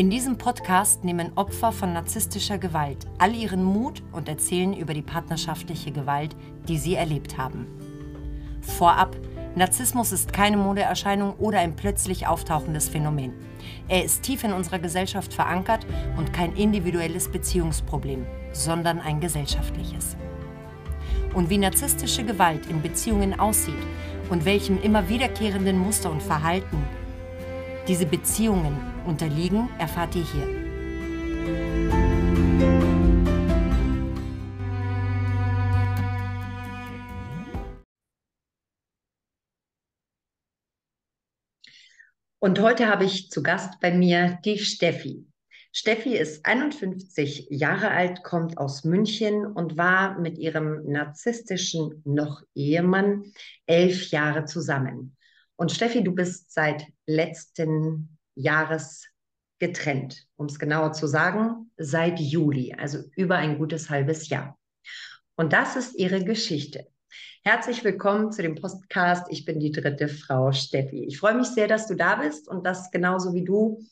In diesem Podcast nehmen Opfer von narzisstischer Gewalt all ihren Mut und erzählen über die partnerschaftliche Gewalt, die sie erlebt haben. Vorab, Narzissmus ist keine Modeerscheinung oder ein plötzlich auftauchendes Phänomen. Er ist tief in unserer Gesellschaft verankert und kein individuelles Beziehungsproblem, sondern ein gesellschaftliches. Und wie narzisstische Gewalt in Beziehungen aussieht und welchem immer wiederkehrenden Muster und Verhalten diese Beziehungen unterliegen, erfahrt ihr hier. Und heute habe ich zu Gast bei mir die Steffi. Steffi ist 51 Jahre alt, kommt aus München und war mit ihrem narzisstischen noch Ehemann elf Jahre zusammen. Und Steffi, du bist seit letzten Jahres getrennt, um es genauer zu sagen, seit Juli, also über ein gutes halbes Jahr. Und das ist ihre Geschichte. Herzlich willkommen zu dem Podcast. Ich bin die dritte Frau Steffi. Ich freue mich sehr, dass du da bist und dass genauso wie du,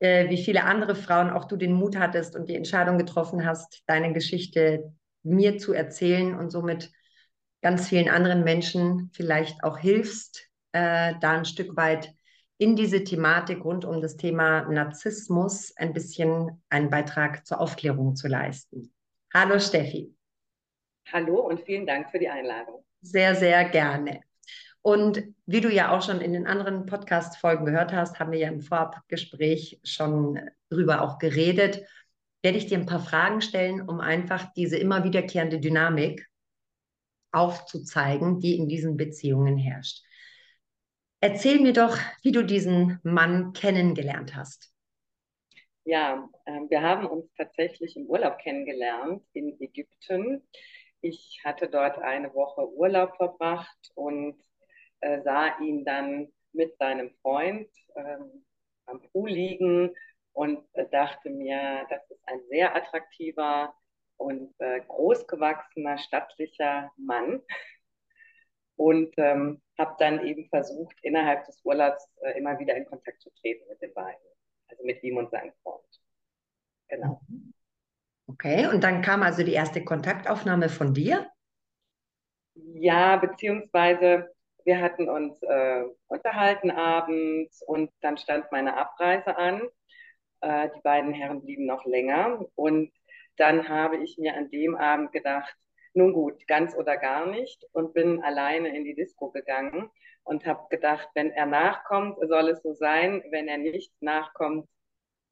äh, wie viele andere Frauen, auch du den Mut hattest und die Entscheidung getroffen hast, deine Geschichte mir zu erzählen und somit ganz vielen anderen Menschen vielleicht auch hilfst, äh, da ein Stück weit in diese Thematik rund um das Thema Narzissmus ein bisschen einen Beitrag zur Aufklärung zu leisten. Hallo Steffi. Hallo und vielen Dank für die Einladung. Sehr, sehr gerne. Und wie du ja auch schon in den anderen Podcast-Folgen gehört hast, haben wir ja im Vorabgespräch schon drüber auch geredet, werde ich dir ein paar Fragen stellen, um einfach diese immer wiederkehrende Dynamik aufzuzeigen, die in diesen Beziehungen herrscht. Erzähl mir doch, wie du diesen Mann kennengelernt hast. Ja, äh, wir haben uns tatsächlich im Urlaub kennengelernt in Ägypten. Ich hatte dort eine Woche Urlaub verbracht und äh, sah ihn dann mit seinem Freund ähm, am Pool liegen und äh, dachte mir, das ist ein sehr attraktiver und äh, großgewachsener, stattlicher Mann und ähm, habe dann eben versucht, innerhalb des Urlaubs äh, immer wieder in Kontakt zu treten mit den beiden, also mit ihm und seinem Freund. Genau. Okay, und dann kam also die erste Kontaktaufnahme von dir? Ja, beziehungsweise wir hatten uns äh, unterhalten abends und dann stand meine Abreise an. Äh, die beiden Herren blieben noch länger und dann habe ich mir an dem Abend gedacht, nun gut, ganz oder gar nicht und bin alleine in die Disco gegangen und habe gedacht, wenn er nachkommt, soll es so sein. Wenn er nicht nachkommt,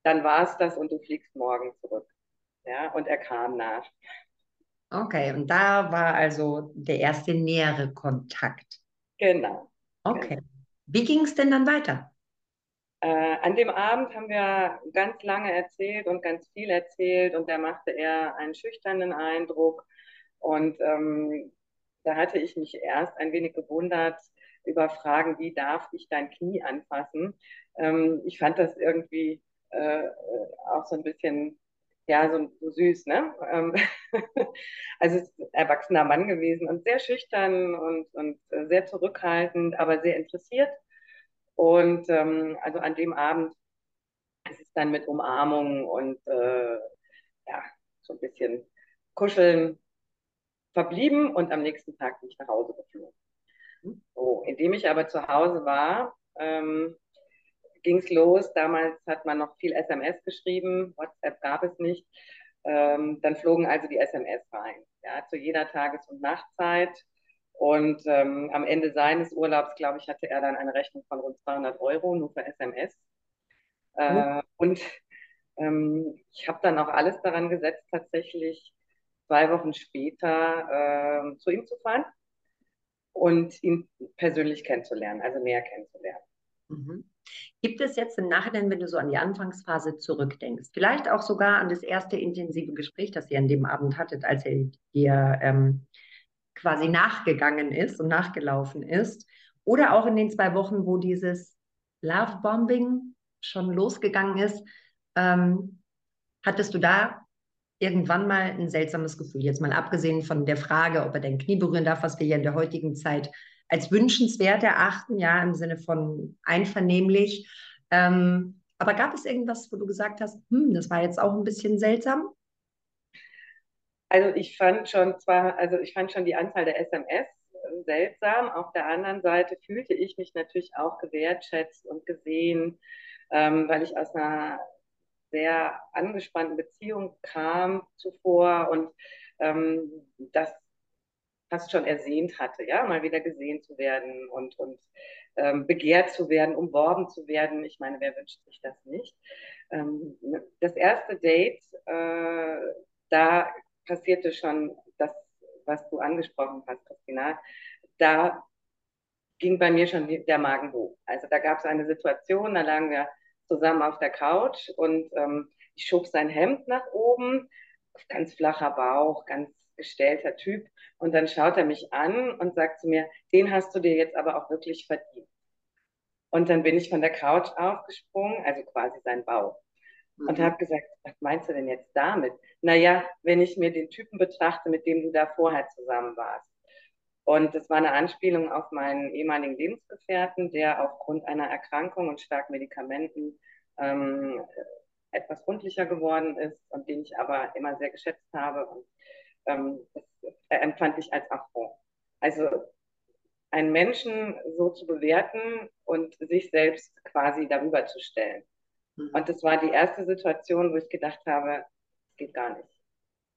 dann war es das und du fliegst morgen zurück. Ja, und er kam nach. Okay, und da war also der erste nähere Kontakt. Genau. Okay. Wie ging es denn dann weiter? Äh, an dem Abend haben wir ganz lange erzählt und ganz viel erzählt und da machte er einen schüchternen Eindruck und ähm, da hatte ich mich erst ein wenig gewundert über Fragen, wie darf ich dein Knie anfassen? Ähm, ich fand das irgendwie äh, auch so ein bisschen, ja, so, so süß, ne? Ähm, also ist ein erwachsener Mann gewesen und sehr schüchtern und, und sehr zurückhaltend, aber sehr interessiert. Und ähm, also an dem Abend ist es dann mit Umarmung und äh, ja, so ein bisschen kuscheln verblieben und am nächsten Tag bin ich nach Hause geflogen. So, indem ich aber zu Hause war, ähm, ging es los. Damals hat man noch viel SMS geschrieben, WhatsApp gab es nicht. Ähm, dann flogen also die SMS rein, ja, zu jeder Tages- und Nachtzeit. Und ähm, am Ende seines Urlaubs, glaube ich, hatte er dann eine Rechnung von rund 200 Euro nur für SMS. Äh, mhm. Und ähm, ich habe dann auch alles daran gesetzt, tatsächlich zwei Wochen später äh, zu ihm zu fahren und ihn persönlich kennenzulernen, also näher kennenzulernen. Mhm. Gibt es jetzt im Nachhinein, wenn du so an die Anfangsphase zurückdenkst, vielleicht auch sogar an das erste intensive Gespräch, das ihr an dem Abend hattet, als er dir ähm, quasi nachgegangen ist und nachgelaufen ist, oder auch in den zwei Wochen, wo dieses Love-Bombing schon losgegangen ist, ähm, hattest du da irgendwann mal ein seltsames Gefühl. Jetzt mal abgesehen von der Frage, ob er dein Knie berühren darf, was wir ja in der heutigen Zeit als wünschenswert erachten, ja, im Sinne von einvernehmlich. Ähm, Aber gab es irgendwas, wo du gesagt hast, hm, das war jetzt auch ein bisschen seltsam? Also ich fand schon zwar, also ich fand schon die Anzahl der SMS äh, seltsam. Auf der anderen Seite fühlte ich mich natürlich auch gewertschätzt und gesehen, ähm, weil ich aus einer sehr angespannten Beziehung kam zuvor und ähm, das fast schon ersehnt hatte, ja, mal wieder gesehen zu werden und, und ähm, begehrt zu werden, umworben zu werden. Ich meine, wer wünscht sich das nicht? Ähm, das erste Date, äh, da passierte schon das, was du angesprochen hast, Christina. Da ging bei mir schon der Magen hoch. Also da gab es eine Situation, da lagen wir zusammen auf der Couch und ähm, ich schob sein Hemd nach oben, ganz flacher Bauch, ganz gestellter Typ. Und dann schaut er mich an und sagt zu mir, den hast du dir jetzt aber auch wirklich verdient. Und dann bin ich von der Couch aufgesprungen, also quasi sein Bauch. Mhm. Und habe gesagt, was meinst du denn jetzt damit? Naja, wenn ich mir den Typen betrachte, mit dem du da vorher zusammen warst. Und das war eine Anspielung auf meinen ehemaligen Lebensgefährten, der aufgrund einer Erkrankung und stark Medikamenten ähm, etwas rundlicher geworden ist und den ich aber immer sehr geschätzt habe. Und ähm, das empfand ich als Affront. Also einen Menschen so zu bewerten und sich selbst quasi darüber zu stellen. Mhm. Und das war die erste Situation, wo ich gedacht habe, es geht gar nicht.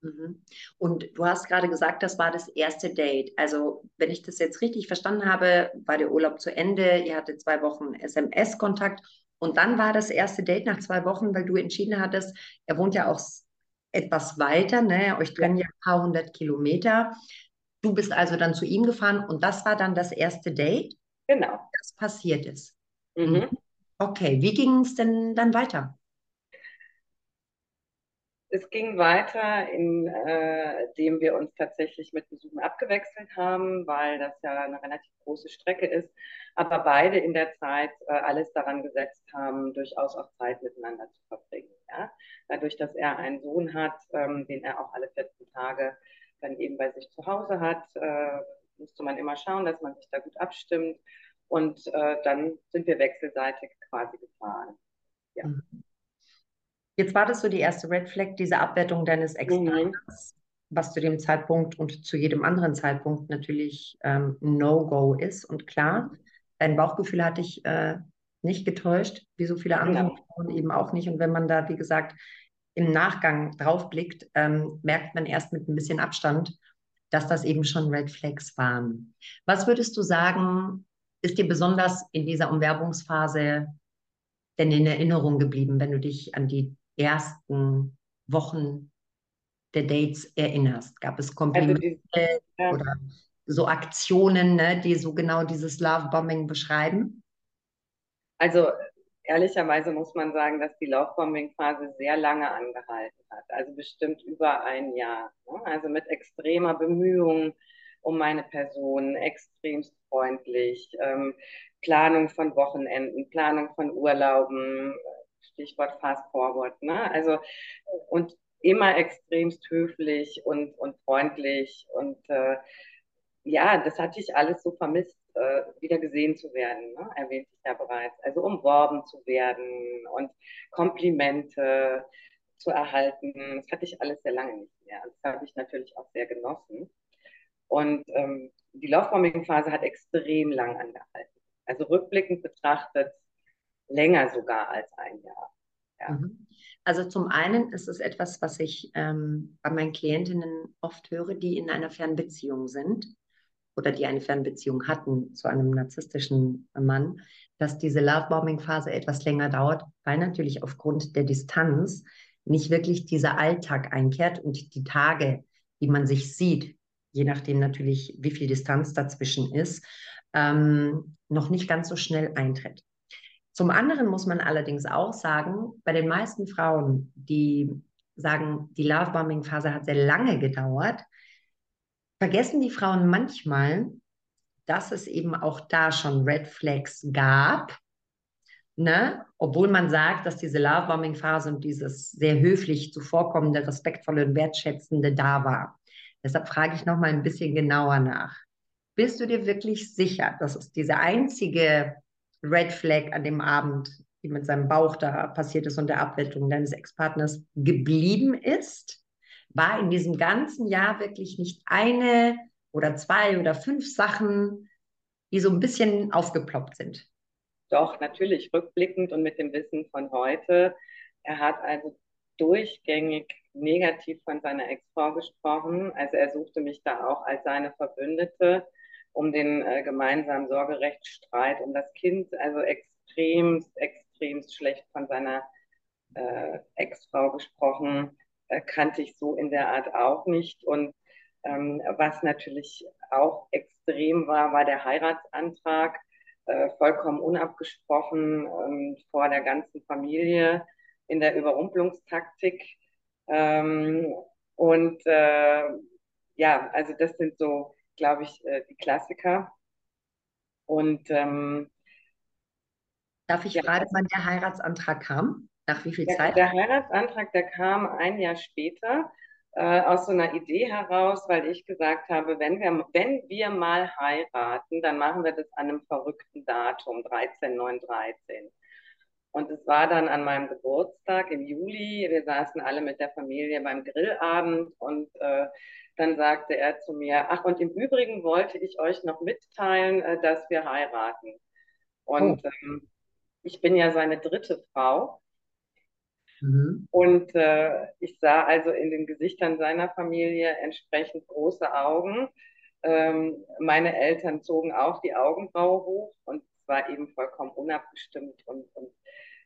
Mhm. Und du hast gerade gesagt, das war das erste Date. Also, wenn ich das jetzt richtig verstanden habe, war der Urlaub zu Ende, ihr hattet zwei Wochen SMS-Kontakt und dann war das erste Date nach zwei Wochen, weil du entschieden hattest, er wohnt ja auch etwas weiter, ne? Euch trennen ja ein paar hundert Kilometer. Du bist also dann zu ihm gefahren und das war dann das erste Date? Genau. Das passiert ist. Mhm. Okay, wie ging es denn dann weiter? Es ging weiter, indem äh, wir uns tatsächlich mit Besuchen abgewechselt haben, weil das ja eine relativ große Strecke ist, aber beide in der Zeit äh, alles daran gesetzt haben, durchaus auch Zeit miteinander zu verbringen. Ja? Dadurch, dass er einen Sohn hat, ähm, den er auch alle 14 Tage dann eben bei sich zu Hause hat, äh, musste man immer schauen, dass man sich da gut abstimmt. Und äh, dann sind wir wechselseitig quasi gefahren. Ja. Mhm. Jetzt war das so die erste Red Flag, diese Abwertung deines Ex-Partners, mhm. was zu dem Zeitpunkt und zu jedem anderen Zeitpunkt natürlich ähm, No-Go ist. Und klar, dein Bauchgefühl hatte ich äh, nicht getäuscht, wie so viele andere. Frauen eben auch nicht. Und wenn man da, wie gesagt, im Nachgang drauf blickt, ähm, merkt man erst mit ein bisschen Abstand, dass das eben schon Red Flags waren. Was würdest du sagen, ist dir besonders in dieser Umwerbungsphase denn in Erinnerung geblieben, wenn du dich an die ersten Wochen der Dates erinnerst? Gab es Komplimente also die, ja. oder so Aktionen, ne, die so genau dieses Lovebombing beschreiben? Also ehrlicherweise muss man sagen, dass die Lovebombing-Phase sehr lange angehalten hat, also bestimmt über ein Jahr. Ne? Also mit extremer Bemühung um meine Person, extremst freundlich, ähm, Planung von Wochenenden, Planung von Urlauben, Stichwort Fast Forward, ne? Also und immer extremst höflich und, und freundlich und äh, ja, das hatte ich alles so vermisst, äh, wieder gesehen zu werden, ne? erwähnte ich ja bereits. Also umworben zu werden und Komplimente zu erhalten, das hatte ich alles sehr lange nicht mehr. Das habe ich natürlich auch sehr genossen. Und ähm, die Laufbombing-Phase hat extrem lang angehalten. Also rückblickend betrachtet länger sogar als ein Jahr. Ja. Mhm. Also zum einen ist es etwas, was ich ähm, bei meinen Klientinnen oft höre, die in einer Fernbeziehung sind oder die eine Fernbeziehung hatten zu einem narzisstischen Mann, dass diese Lovebombing-Phase etwas länger dauert, weil natürlich aufgrund der Distanz nicht wirklich dieser Alltag einkehrt und die Tage, die man sich sieht, je nachdem natürlich, wie viel Distanz dazwischen ist, ähm, noch nicht ganz so schnell eintritt. Zum anderen muss man allerdings auch sagen, bei den meisten Frauen, die sagen, die Lovebombing-Phase hat sehr lange gedauert, vergessen die Frauen manchmal, dass es eben auch da schon Red Flags gab, ne? obwohl man sagt, dass diese Lovebombing-Phase und dieses sehr höflich zuvorkommende, respektvolle und wertschätzende da war. Deshalb frage ich noch mal ein bisschen genauer nach. Bist du dir wirklich sicher, dass es diese einzige Red Flag an dem Abend die mit seinem Bauch da passiert ist und der Abwälzung deines Ex-Partners geblieben ist? War in diesem ganzen Jahr wirklich nicht eine oder zwei oder fünf Sachen, die so ein bisschen aufgeploppt sind? Doch, natürlich rückblickend und mit dem Wissen von heute. Er hat also durchgängig negativ von seiner Ex-Frau gesprochen. Also er suchte mich da auch als seine Verbündete um den äh, gemeinsamen Sorgerechtsstreit um das Kind, also extremst, extremst schlecht von seiner äh, Ex-Frau gesprochen, äh, kannte ich so in der Art auch nicht. Und ähm, was natürlich auch extrem war, war der Heiratsantrag, äh, vollkommen unabgesprochen ähm, vor der ganzen Familie in der Überrumpelungstaktik. Ähm, und äh, ja, also das sind so, glaube ich, äh, die Klassiker. Und ähm, darf ich ja, fragen, wann der Heiratsantrag kam? Nach wie viel der, Zeit? Der Heiratsantrag, der kam ein Jahr später äh, aus so einer Idee heraus, weil ich gesagt habe, wenn wir, wenn wir mal heiraten, dann machen wir das an einem verrückten Datum, 13, 9, 13. Und es war dann an meinem Geburtstag im Juli. Wir saßen alle mit der Familie beim Grillabend und äh, dann sagte er zu mir, ach und im Übrigen wollte ich euch noch mitteilen, äh, dass wir heiraten. Und oh. ähm, ich bin ja seine dritte Frau. Mhm. Und äh, ich sah also in den Gesichtern seiner Familie entsprechend große Augen. Ähm, meine Eltern zogen auch die Augenbraue hoch und es war eben vollkommen unabgestimmt und, und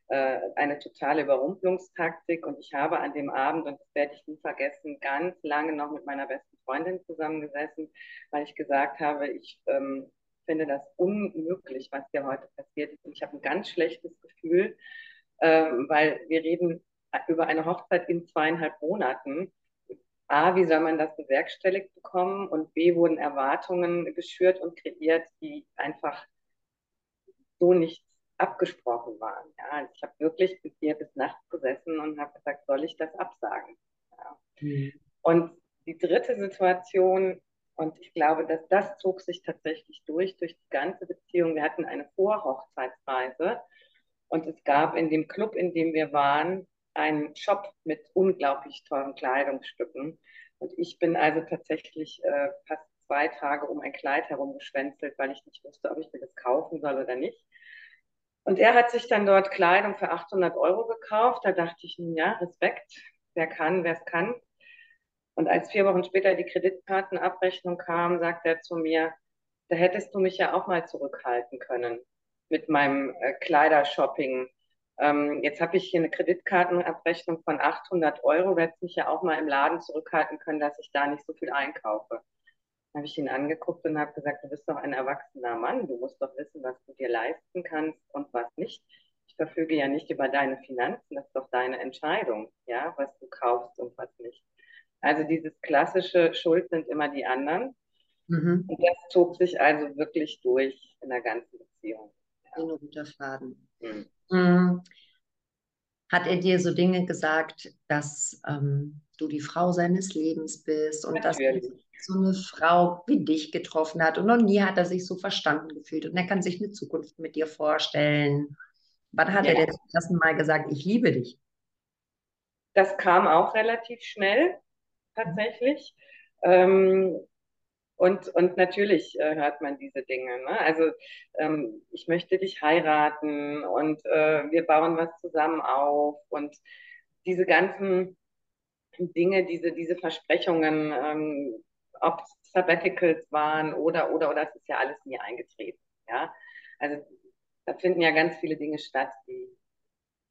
äh, eine totale Überrumpelungstaktik. Und ich habe an dem Abend, und das werde ich nie vergessen, ganz lange noch mit meiner besten Freundin zusammengesessen, weil ich gesagt habe, ich ähm, finde das unmöglich, was hier heute passiert ist. Und ich habe ein ganz schlechtes Gefühl, ähm, weil wir reden über eine Hochzeit in zweieinhalb Monaten. A, wie soll man das bewerkstelligt bekommen? Und B, wurden Erwartungen geschürt und kreiert, die einfach so nicht abgesprochen waren. Ja, also ich habe wirklich bis hier bis nachts gesessen und habe gesagt, soll ich das absagen? Ja. Mhm. Und die dritte Situation, und ich glaube, dass das zog sich tatsächlich durch, durch die ganze Beziehung. Wir hatten eine Vorhochzeitsreise und es gab in dem Club, in dem wir waren, einen Shop mit unglaublich teuren Kleidungsstücken. Und ich bin also tatsächlich äh, fast zwei Tage um ein Kleid herumgeschwänzelt, weil ich nicht wusste, ob ich mir das kaufen soll oder nicht. Und er hat sich dann dort Kleidung für 800 Euro gekauft. Da dachte ich, ja, Respekt, wer kann, wer es kann. Und als vier Wochen später die Kreditkartenabrechnung kam, sagt er zu mir, da hättest du mich ja auch mal zurückhalten können mit meinem äh, Kleidershopping. Ähm, jetzt habe ich hier eine Kreditkartenabrechnung von 800 Euro, werde mich ja auch mal im Laden zurückhalten können, dass ich da nicht so viel einkaufe habe ich ihn angeguckt und habe gesagt, du bist doch ein erwachsener Mann, du musst doch wissen, was du dir leisten kannst und was nicht. Ich verfüge ja nicht über deine Finanzen, das ist doch deine Entscheidung, ja, was du kaufst und was nicht. Also dieses klassische Schuld sind immer die anderen. Mhm. Und das zog sich also wirklich durch in der ganzen Beziehung. Ja. Ein guter Faden. Mhm. Mhm. Hat er dir so Dinge gesagt, dass ähm, du die Frau seines Lebens bist und Natürlich. dass so eine Frau wie dich getroffen hat und noch nie hat er sich so verstanden gefühlt und er kann sich eine Zukunft mit dir vorstellen. Wann hat ja. er das erste Mal gesagt, ich liebe dich? Das kam auch relativ schnell, tatsächlich. Ähm, und, und natürlich äh, hört man diese Dinge. Ne? Also ähm, ich möchte dich heiraten und äh, wir bauen was zusammen auf und diese ganzen Dinge, diese, diese Versprechungen, ähm, ob es Sabbaticals waren oder, oder, oder, das ist ja alles nie eingetreten. Ja? Also da finden ja ganz viele Dinge statt, die,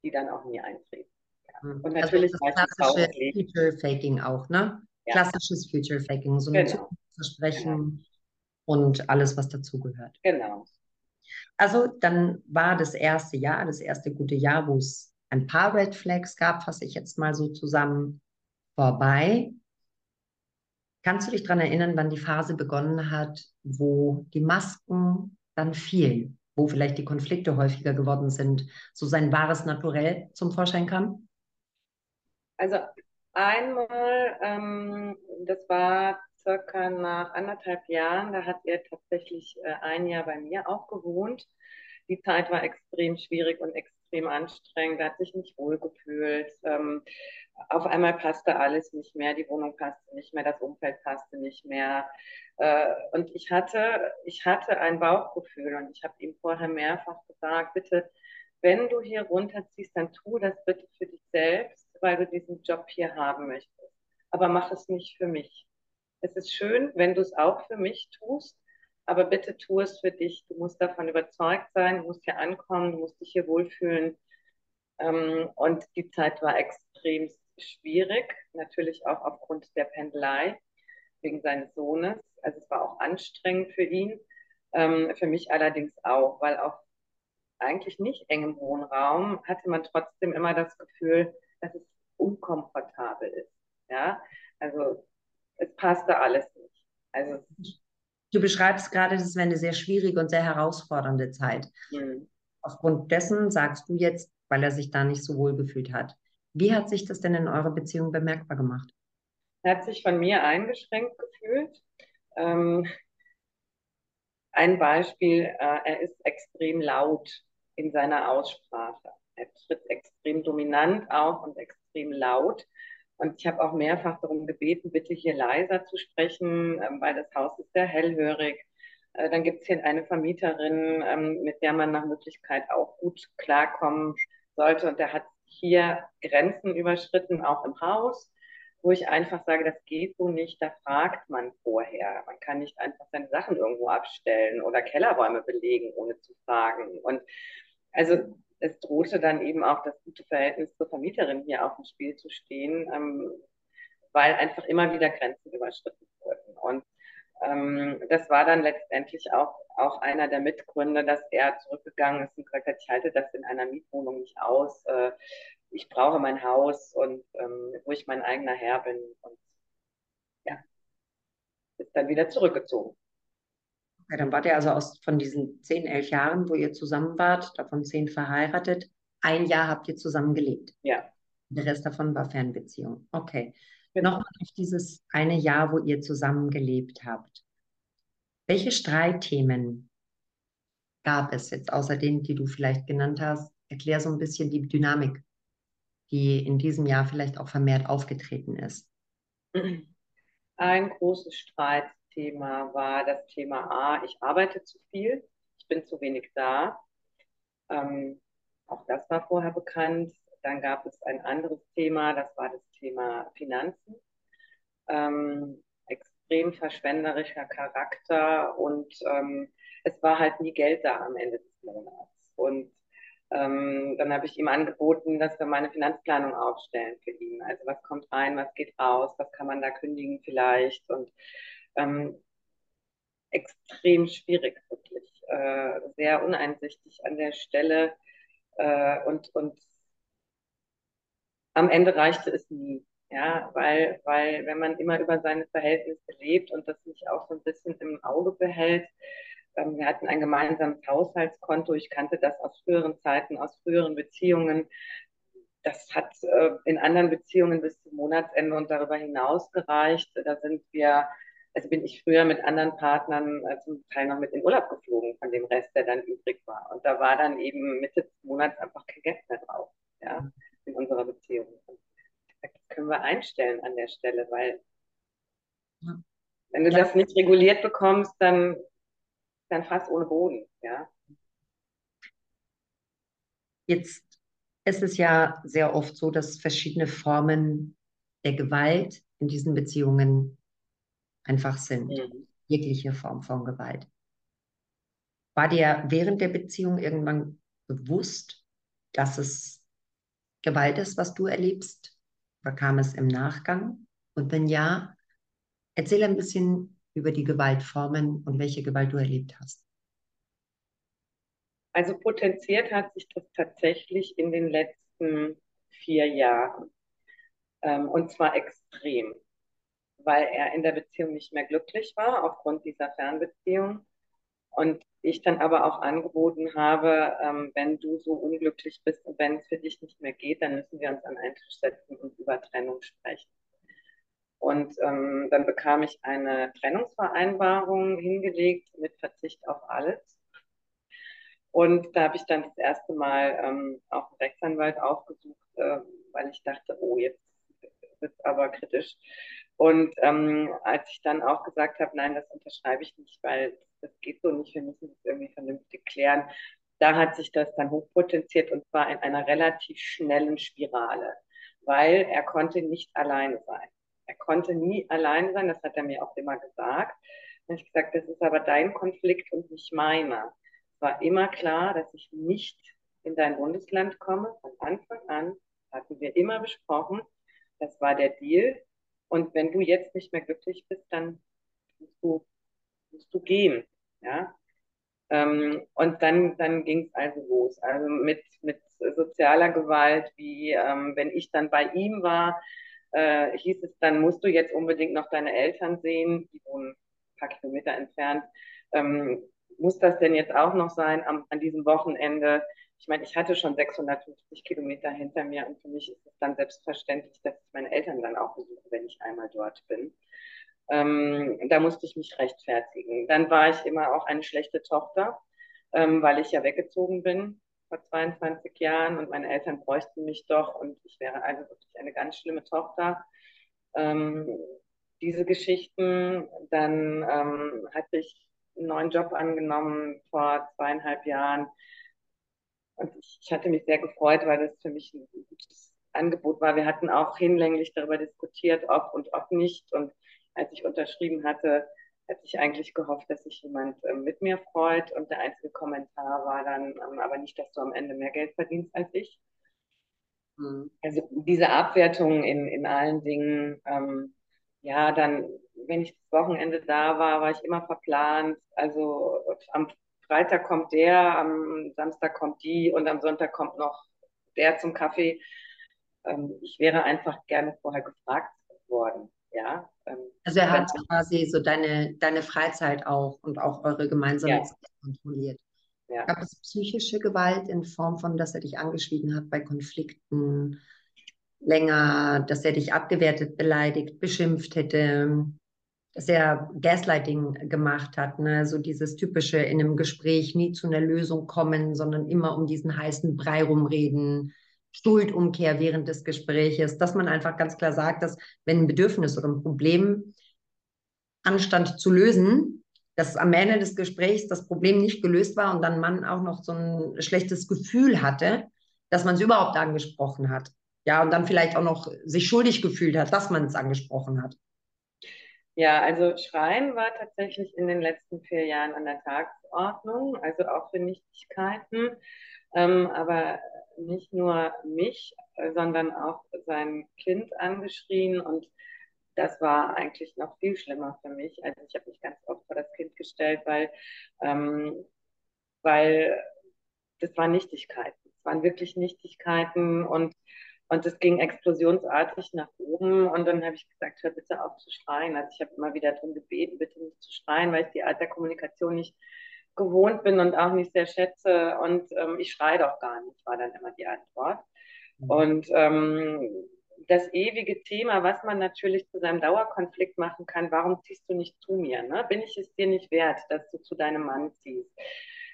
die dann auch nie eintreten. Ja. Hm. Und also natürlich also das klassische Future Faking auch, ne? Ja. Klassisches Future Faking, so ein genau. Versprechen genau. und alles, was dazugehört. Genau. Also dann war das erste Jahr, das erste gute Jahr, wo es ein paar Red Flags gab, fasse ich jetzt mal so zusammen, vorbei. Kannst du dich daran erinnern, wann die Phase begonnen hat, wo die Masken dann fielen, wo vielleicht die Konflikte häufiger geworden sind, so sein wahres Naturell zum Vorschein kam? Also einmal, ähm, das war circa nach anderthalb Jahren, da hat er tatsächlich äh, ein Jahr bei mir auch gewohnt. Die Zeit war extrem schwierig und extrem extrem anstrengend, er hat sich nicht wohl gefühlt. Ähm, auf einmal passte alles nicht mehr, die Wohnung passte nicht mehr, das Umfeld passte nicht mehr. Äh, und ich hatte, ich hatte ein Bauchgefühl und ich habe ihm vorher mehrfach gesagt, bitte, wenn du hier runterziehst, dann tu das bitte für dich selbst, weil du diesen Job hier haben möchtest. Aber mach es nicht für mich. Es ist schön, wenn du es auch für mich tust, aber bitte tu es für dich. Du musst davon überzeugt sein, du musst hier ankommen, du musst dich hier wohlfühlen. Ähm, und die Zeit war extrem schwierig, natürlich auch aufgrund der Pendelei wegen seines Sohnes. Also es war auch anstrengend für ihn, ähm, für mich allerdings auch, weil auf eigentlich nicht engem Wohnraum hatte man trotzdem immer das Gefühl, dass es unkomfortabel ist. Ja, also es passte alles nicht. Also Du beschreibst gerade, das wäre eine sehr schwierige und sehr herausfordernde Zeit. Mhm. Aufgrund dessen sagst du jetzt, weil er sich da nicht so wohl gefühlt hat. Wie hat sich das denn in eurer Beziehung bemerkbar gemacht? Er hat sich von mir eingeschränkt gefühlt. Ähm, ein Beispiel, äh, er ist extrem laut in seiner Aussprache. Er tritt extrem dominant auf und extrem laut. Und ich habe auch mehrfach darum gebeten, bitte hier leiser zu sprechen, ähm, weil das Haus ist sehr hellhörig. Äh, dann gibt es hier eine Vermieterin, ähm, mit der man nach Möglichkeit auch gut klarkommen sollte. Und der hat hier Grenzen überschritten, auch im Haus, wo ich einfach sage, das geht so nicht, da fragt man vorher. Man kann nicht einfach seine Sachen irgendwo abstellen oder Kellerräume belegen, ohne zu fragen. Und also es drohte dann eben auch das gute Verhältnis zur Vermieterin hier auf dem Spiel zu stehen, ähm, weil einfach immer wieder Grenzen überschritten wurden. Und ähm, das war dann letztendlich auch, auch einer der Mitgründe, dass er zurückgegangen ist und gesagt hat, ich halte das in einer Mietwohnung nicht aus. Äh, ich brauche mein Haus und ähm, wo ich mein eigener Herr bin. Und ja, ist dann wieder zurückgezogen. Okay, dann wart ihr also aus, von diesen zehn, elf Jahren, wo ihr zusammen wart, davon zehn verheiratet, ein Jahr habt ihr zusammen gelebt. Ja. Der Rest davon war Fernbeziehung. Okay. Genau. Nochmal auf dieses eine Jahr, wo ihr zusammen gelebt habt. Welche Streitthemen gab es jetzt außer denen, die du vielleicht genannt hast? Erklär so ein bisschen die Dynamik, die in diesem Jahr vielleicht auch vermehrt aufgetreten ist. Ein großes Streit Thema war das Thema A, ich arbeite zu viel, ich bin zu wenig da. Ähm, auch das war vorher bekannt. Dann gab es ein anderes Thema, das war das Thema Finanzen. Ähm, extrem verschwenderischer Charakter und ähm, es war halt nie Geld da am Ende des Monats. Und ähm, dann habe ich ihm angeboten, dass wir meine Finanzplanung aufstellen für ihn. Also was kommt rein, was geht raus, was kann man da kündigen vielleicht. Und ähm, extrem schwierig, wirklich. Äh, sehr uneinsichtig an der Stelle. Äh, und, und am Ende reichte es nie. Ja, weil, weil wenn man immer über seine Verhältnisse lebt und das nicht auch so ein bisschen im Auge behält, ähm, wir hatten ein gemeinsames Haushaltskonto, ich kannte das aus früheren Zeiten, aus früheren Beziehungen. Das hat äh, in anderen Beziehungen bis zum Monatsende und darüber hinaus gereicht. Da sind wir also bin ich früher mit anderen Partnern äh, zum Teil noch mit in Urlaub geflogen von dem Rest, der dann übrig war. Und da war dann eben Mitte des Monats einfach kein Geld mehr drauf, ja, in unserer Beziehung. Und das können wir einstellen an der Stelle, weil ja. wenn du ja. das nicht reguliert bekommst, dann, dann fast ohne Boden, ja. Jetzt ist es ja sehr oft so, dass verschiedene Formen der Gewalt in diesen Beziehungen einfach sind. Mhm. Jegliche Form von Gewalt. War dir während der Beziehung irgendwann bewusst, dass es Gewalt ist, was du erlebst? Oder kam es im Nachgang? Und wenn ja, erzähl ein bisschen über die Gewaltformen und welche Gewalt du erlebt hast. Also potenziert hat sich das tatsächlich in den letzten vier Jahren. Ähm, und zwar extrem weil er in der Beziehung nicht mehr glücklich war aufgrund dieser Fernbeziehung. Und ich dann aber auch angeboten habe, ähm, wenn du so unglücklich bist und wenn es für dich nicht mehr geht, dann müssen wir uns an einen Tisch setzen und über Trennung sprechen. Und ähm, dann bekam ich eine Trennungsvereinbarung hingelegt mit Verzicht auf alles. Und da habe ich dann das erste Mal ähm, auch einen Rechtsanwalt aufgesucht, äh, weil ich dachte, oh, jetzt wird es aber kritisch. Und ähm, als ich dann auch gesagt habe, nein, das unterschreibe ich nicht, weil das geht so nicht, wir müssen das irgendwie vernünftig klären, da hat sich das dann hochpotenziert und zwar in einer relativ schnellen Spirale, weil er konnte nicht alleine sein. Er konnte nie alleine sein, das hat er mir auch immer gesagt. Und ich gesagt, das ist aber dein Konflikt und nicht meiner. Es war immer klar, dass ich nicht in dein Bundesland komme. Von Anfang an hatten wir immer besprochen, das war der Deal. Und wenn du jetzt nicht mehr glücklich bist, dann musst du, musst du gehen. Ja? Ähm, und dann, dann ging es also los. Also mit, mit sozialer Gewalt, wie ähm, wenn ich dann bei ihm war, äh, hieß es, dann musst du jetzt unbedingt noch deine Eltern sehen, die wohnen ein paar Kilometer entfernt. Ähm, muss das denn jetzt auch noch sein am, an diesem Wochenende? Ich meine, ich hatte schon 650 Kilometer hinter mir und für mich ist es dann selbstverständlich, dass ich meine Eltern dann auch besuche, wenn ich einmal dort bin. Ähm, da musste ich mich rechtfertigen. Dann war ich immer auch eine schlechte Tochter, ähm, weil ich ja weggezogen bin vor 22 Jahren und meine Eltern bräuchten mich doch und ich wäre also wirklich eine ganz schlimme Tochter. Ähm, diese Geschichten, dann ähm, hatte ich einen neuen Job angenommen vor zweieinhalb Jahren und ich, ich hatte mich sehr gefreut, weil das für mich ein gutes Angebot war. Wir hatten auch hinlänglich darüber diskutiert, ob und ob nicht und als ich unterschrieben hatte, hatte ich eigentlich gehofft, dass sich jemand äh, mit mir freut. Und der einzige Kommentar war dann ähm, aber nicht, dass du am Ende mehr Geld verdienst als ich. Mhm. Also diese Abwertung in, in allen Dingen, ähm, ja, dann, wenn ich das Wochenende da war, war ich immer verplant. Also am Freitag kommt der, am Samstag kommt die und am Sonntag kommt noch der zum Kaffee. Ähm, ich wäre einfach gerne vorher gefragt worden. Ja, ähm, also er hat quasi so deine, deine Freizeit auch und auch eure gemeinsame ja. Zeit kontrolliert. Ja. Gab es psychische Gewalt in Form von, dass er dich angeschwiegen hat bei Konflikten länger, dass er dich abgewertet, beleidigt, beschimpft hätte, er Gaslighting gemacht hat, ne? so dieses typische in einem Gespräch nie zu einer Lösung kommen, sondern immer um diesen heißen Brei rumreden, Schuldumkehr während des Gespräches, dass man einfach ganz klar sagt, dass wenn ein Bedürfnis oder ein Problem anstand zu lösen, dass am Ende des Gesprächs das Problem nicht gelöst war und dann man auch noch so ein schlechtes Gefühl hatte, dass man es überhaupt angesprochen hat. Ja, und dann vielleicht auch noch sich schuldig gefühlt hat, dass man es angesprochen hat. Ja, also Schreien war tatsächlich in den letzten vier Jahren an der Tagesordnung, also auch für Nichtigkeiten. Ähm, aber nicht nur mich, sondern auch sein Kind angeschrien und das war eigentlich noch viel schlimmer für mich. Also ich habe mich ganz oft vor das Kind gestellt, weil, ähm, weil das waren Nichtigkeiten. Es waren wirklich Nichtigkeiten und und es ging explosionsartig nach oben. Und dann habe ich gesagt, hör bitte auf zu schreien. Also ich habe immer wieder darum gebeten, bitte nicht zu schreien, weil ich die Art der Kommunikation nicht gewohnt bin und auch nicht sehr schätze. Und ähm, ich schreie doch gar nicht, war dann immer die Antwort. Mhm. Und ähm, das ewige Thema, was man natürlich zu seinem Dauerkonflikt machen kann, warum ziehst du nicht zu mir? Ne? Bin ich es dir nicht wert, dass du zu deinem Mann ziehst?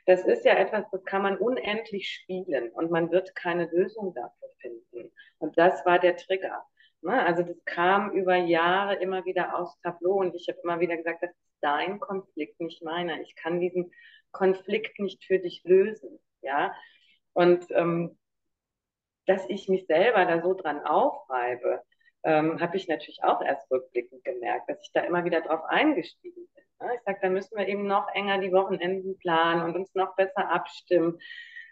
Das ist ja etwas, das kann man unendlich spielen und man wird keine Lösung dafür finden. Und das war der Trigger. Ne? Also das kam über Jahre immer wieder aufs Tableau und ich habe immer wieder gesagt, das ist dein Konflikt, nicht meiner. Ich kann diesen Konflikt nicht für dich lösen. Ja. Und ähm, dass ich mich selber da so dran aufreibe, ähm, habe ich natürlich auch erst rückblickend gemerkt, dass ich da immer wieder drauf eingestiegen bin. Ne? Ich sage, da müssen wir eben noch enger die Wochenenden planen und uns noch besser abstimmen.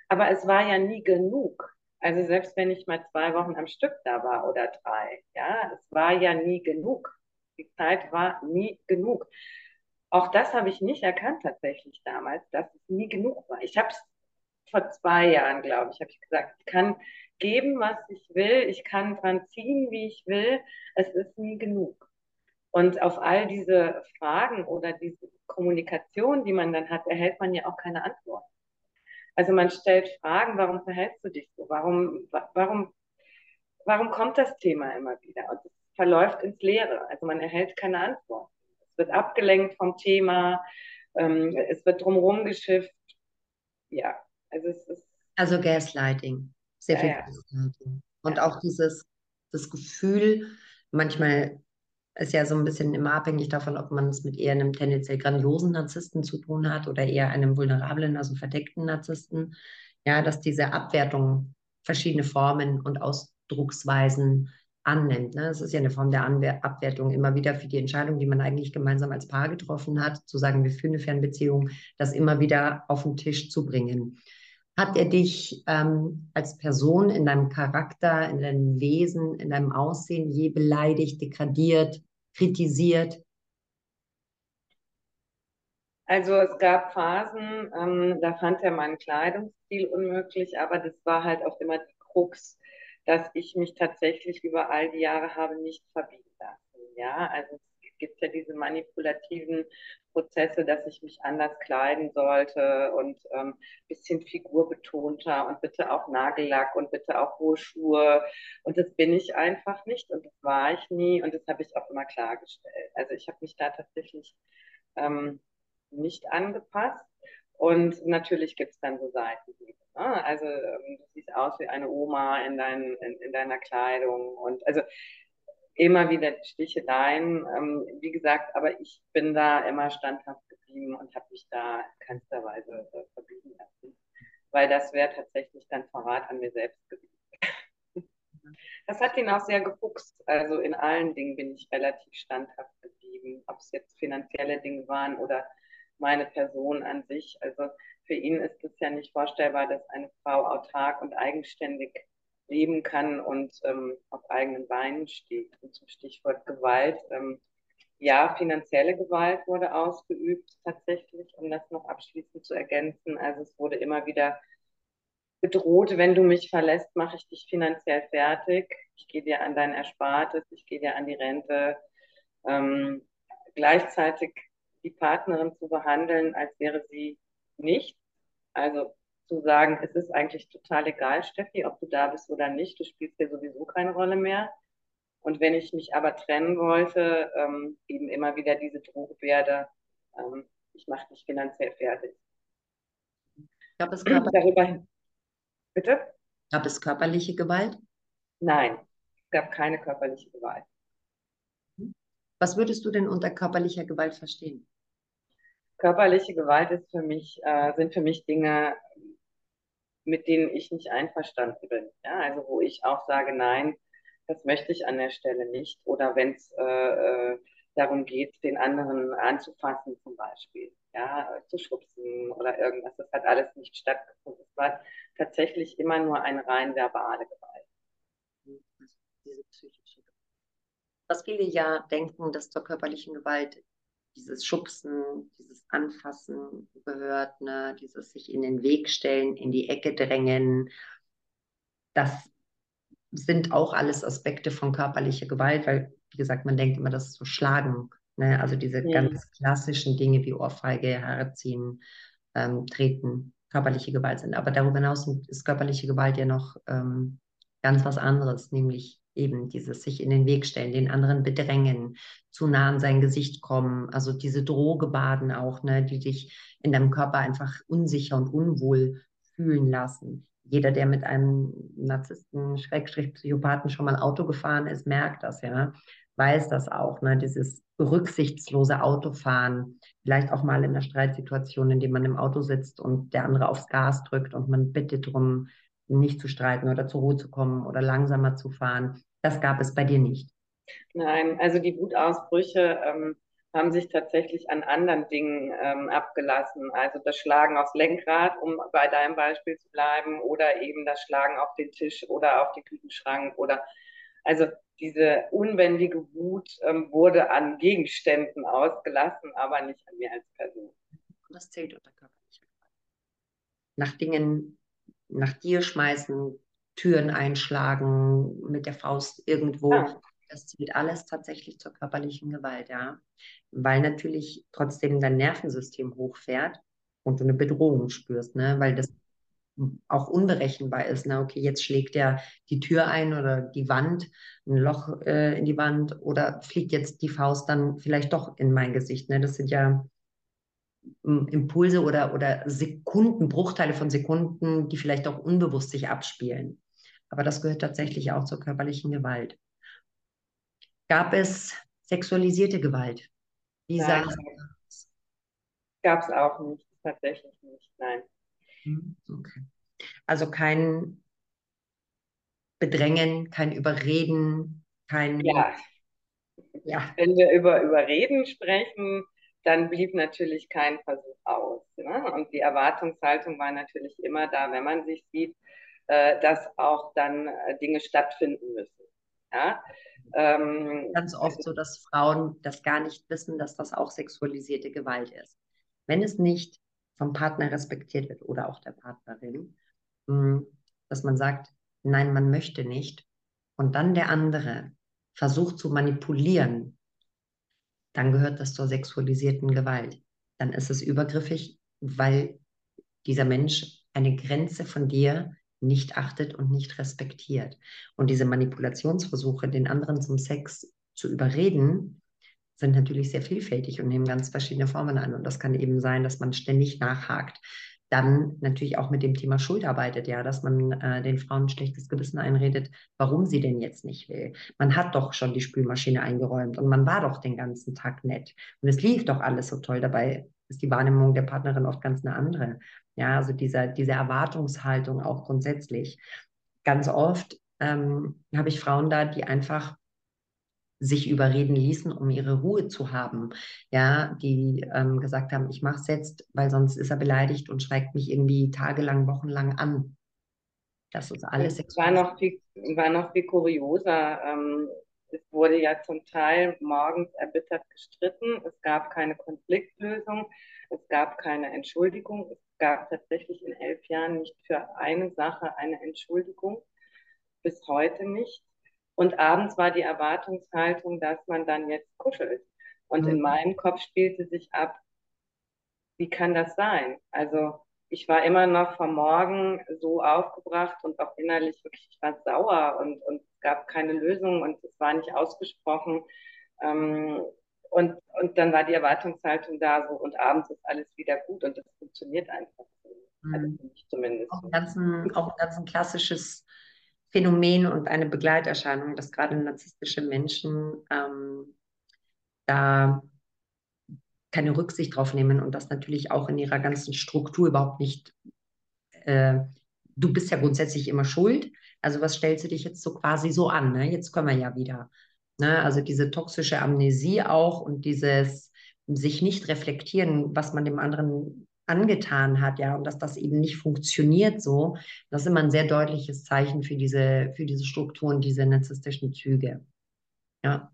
Aber es war ja nie genug. Also selbst wenn ich mal zwei Wochen am Stück da war oder drei, ja, es war ja nie genug. Die Zeit war nie genug. Auch das habe ich nicht erkannt tatsächlich damals, dass es nie genug war. Ich habe es vor zwei Jahren, glaube ich, habe ich gesagt, ich kann geben, was ich will, ich kann dran ziehen, wie ich will, es ist nie genug. Und auf all diese Fragen oder diese Kommunikation, die man dann hat, erhält man ja auch keine Antwort. Also man stellt Fragen, warum verhältst du dich so? Warum, warum, warum kommt das Thema immer wieder? Und es verläuft ins Leere. Also man erhält keine Antwort. Es wird abgelenkt vom Thema, ähm, es wird drumherum geschifft. Ja, Also es ist. Also Gaslighting. Sehr Ja, viel ja. Gaslighting. Und Ja. auch dieses das Gefühl, manchmal ist ja so ein bisschen immer abhängig davon, ob man es mit eher einem tendenziell grandiosen Narzissten zu tun hat oder eher einem vulnerablen, also verdeckten Narzissten. Ja, dass diese Abwertung verschiedene Formen und Ausdrucksweisen annimmt. Ne? Es ist ja eine Form der Anwer Abwertung immer wieder für die Entscheidung, die man eigentlich gemeinsam als Paar getroffen hat, zu sagen, wir führen eine Fernbeziehung, das immer wieder auf den Tisch zu bringen. Hat er dich ähm, als Person in deinem Charakter, in deinem Wesen, in deinem Aussehen je beleidigt, degradiert, kritisiert? Also es gab Phasen, ähm, da fand er meinen Kleidungsstil unmöglich, aber das war halt auch immer die Krux, dass ich mich tatsächlich über all die Jahre habe nicht verbiegen lassen. Ja, also es gibt ja diese manipulativen Prozesse, dass ich mich anders kleiden sollte und ähm, bisschen figurbetonter und bitte auch Nagellack und bitte auch hohe Schuhe. Und das bin ich einfach nicht und das war ich nie und das habe ich auch immer klargestellt. Also ich habe mich da tatsächlich ähm, nicht angepasst. Und natürlich gibt es dann so Seiten. Ne? Also ähm, du siehst aus wie eine Oma in, dein, in, in deiner Kleidung und also immer wieder Sticheleien. Ähm, wie gesagt, aber ich bin da immer standhaft geblieben und habe mich da keinster Weise äh, verbiegen lassen, weil das wäre tatsächlich dann Verrat an mir selbst gewesen. Das hat ihn auch sehr gefuchst. Also in allen Dingen bin ich relativ standhaft geblieben, ob es jetzt finanzielle Dinge waren oder meine Person an sich. Also für ihn ist es ja nicht vorstellbar, dass eine Frau autark und eigenständig leben kann und ähm, auf eigenen Beinen steht. Und zum Stichwort Gewalt. Ähm, ja, finanzielle Gewalt wurde ausgeübt tatsächlich, um das noch abschließend zu ergänzen. Also es wurde immer wieder bedroht, wenn du mich verlässt, mache ich dich finanziell fertig. Ich gehe dir an dein Erspartes, ich gehe dir an die Rente. Ähm, gleichzeitig die Partnerin zu behandeln, als wäre sie nicht. Also zu sagen, es ist eigentlich total egal, Steffi, ob du da bist oder nicht, du spielst hier sowieso keine Rolle mehr. Und wenn ich mich aber trennen wollte, ähm, eben immer wieder diese Drohgebärde, ähm, ich mache dich finanziell fertig. Gab es, körper Darüber, bitte? gab es körperliche Gewalt? Nein, es gab keine körperliche Gewalt. Was würdest du denn unter körperlicher Gewalt verstehen? Körperliche Gewalt ist für mich, äh, sind für mich Dinge, mit denen ich nicht einverstanden bin. Ja? Also wo ich auch sage, nein, das möchte ich an der Stelle nicht. Oder wenn es äh, äh, darum geht, den anderen anzufassen zum Beispiel, ja, zu schubsen oder irgendwas. Das hat alles nicht stattgefunden. Es war tatsächlich immer nur eine rein verbale Gewalt. Also diese psychische Gewalt. Was viele ja denken, dass zur körperlichen Gewalt dieses Schubsen, dieses Anfassen gehört, ne? dieses sich in den Weg stellen, in die Ecke drängen. Das sind auch alles Aspekte von körperlicher Gewalt, weil, wie gesagt, man denkt immer, das ist so Schlagen. Ne? Also diese Mhm. ganz klassischen Dinge wie Ohrfeige, Haare ziehen, ähm, treten, körperliche Gewalt sind. Aber darüber hinaus ist körperliche Gewalt ja noch ähm, ganz was anderes, nämlich eben dieses sich in den Weg stellen, den anderen bedrängen, zu nah an sein Gesicht kommen, also diese Drohgebaden auch, ne, die dich in deinem Körper einfach unsicher und unwohl fühlen lassen. Jeder, der mit einem Narzissten, Schrägstrich Psychopathen schon mal Auto gefahren ist, merkt das, ja, weiß das auch, ne, dieses rücksichtslose Autofahren, vielleicht auch mal in einer Streitsituation, in der man im Auto sitzt und der andere aufs Gas drückt und man bittet darum, nicht zu streiten oder zur Ruhe zu kommen oder langsamer zu fahren. Das gab es bei dir nicht. Nein, also die Wutausbrüche ähm, haben sich tatsächlich an anderen Dingen ähm, abgelassen. Also das Schlagen aufs Lenkrad, um bei deinem Beispiel zu bleiben, oder eben das Schlagen auf den Tisch oder auf den Küchenschrank oder also diese unbändige Wut ähm, wurde an Gegenständen ausgelassen, aber nicht an mir als Person. Was zählt unter körperlicher Gewalt? Nach Dingen, nach dir schmeißen, Türen einschlagen, mit der Faust irgendwo. Ah. Das zählt alles tatsächlich zur körperlichen Gewalt, ja. Weil natürlich trotzdem dein Nervensystem hochfährt und du eine Bedrohung spürst, ne? Weil das auch unberechenbar ist. Ne? Okay, jetzt schlägt er die Tür ein oder die Wand, ein Loch äh, in die Wand oder fliegt jetzt die Faust dann vielleicht doch in mein Gesicht. Ne? Das sind ja Impulse oder, oder Sekunden, Bruchteile von Sekunden, die vielleicht auch unbewusst sich abspielen. Aber das gehört tatsächlich auch zur körperlichen Gewalt. Gab es sexualisierte Gewalt? Wie nein, gab es auch nicht, tatsächlich nicht, nein. Hm, okay. Also kein Bedrängen, kein Überreden, kein. Ja. ja. Wenn wir über Überreden sprechen, dann blieb natürlich kein Versuch aus. Ne? Und die Erwartungshaltung war natürlich immer da, wenn man sich sieht, äh, dass auch dann äh, Dinge stattfinden müssen. Ja? Ähm, Ganz oft so, dass Frauen das gar nicht wissen, dass das auch sexualisierte Gewalt ist. Wenn es nicht vom Partner respektiert wird oder auch der Partnerin, hm, dass man sagt, nein, man möchte nicht, und dann der andere versucht zu manipulieren, dann gehört das zur sexualisierten Gewalt. Dann ist es übergriffig, weil dieser Mensch eine Grenze von dir nicht achtet und nicht respektiert. Und diese Manipulationsversuche, den anderen zum Sex zu überreden, sind natürlich sehr vielfältig und nehmen ganz verschiedene Formen an. Und das kann eben sein, dass man ständig nachhakt. Dann natürlich auch mit dem Thema Schuld arbeitet, ja, dass man äh, den Frauen ein schlechtes Gewissen einredet, warum sie denn jetzt nicht will. Man hat doch schon die Spülmaschine eingeräumt und man war doch den ganzen Tag nett. Und es lief doch alles so toll. Dabei ist die Wahrnehmung der Partnerin oft ganz eine andere. Ja, also dieser, diese Erwartungshaltung auch grundsätzlich. Ganz oft ähm, habe ich Frauen da, die einfach sich überreden ließen, um ihre Ruhe zu haben. Ja, die ähm, gesagt haben, ich mache es jetzt, weil sonst ist er beleidigt und schweigt mich irgendwie tagelang, wochenlang an. Das ist alles es war noch viel, war noch viel kurioser. Ähm, es wurde ja zum Teil morgens erbittert gestritten. Es gab keine Konfliktlösung. Es gab keine Entschuldigung. Es gab tatsächlich in elf Jahren nicht für eine Sache eine Entschuldigung. Bis heute nicht. Und abends war die Erwartungshaltung, dass man dann jetzt kuschelt. Und mhm. in meinem Kopf spielte sich ab, wie kann das sein? Also ich war immer noch vom Morgen so aufgebracht und auch innerlich wirklich, ich war sauer und, und es gab keine Lösung und es war nicht ausgesprochen. Ähm, und, und dann war die Erwartungshaltung da so und abends ist alles wieder gut und das funktioniert einfach. Also mhm. zumindest. Auch ein, ganzen, auch ein ganz klassisches Phänomen und eine Begleiterscheinung, dass gerade narzisstische Menschen ähm, da keine Rücksicht drauf nehmen und das natürlich auch in ihrer ganzen Struktur überhaupt nicht. Äh, du bist ja grundsätzlich immer schuld. Also was stellst du dich jetzt so quasi so an? Ne? Jetzt können wir ja wieder. Ne? Also diese toxische Amnesie auch und dieses sich nicht reflektieren, was man dem anderen angetan hat, ja, und dass das eben nicht funktioniert so, das ist immer ein sehr deutliches Zeichen für diese, für diese Strukturen, diese narzisstischen Züge. Ja.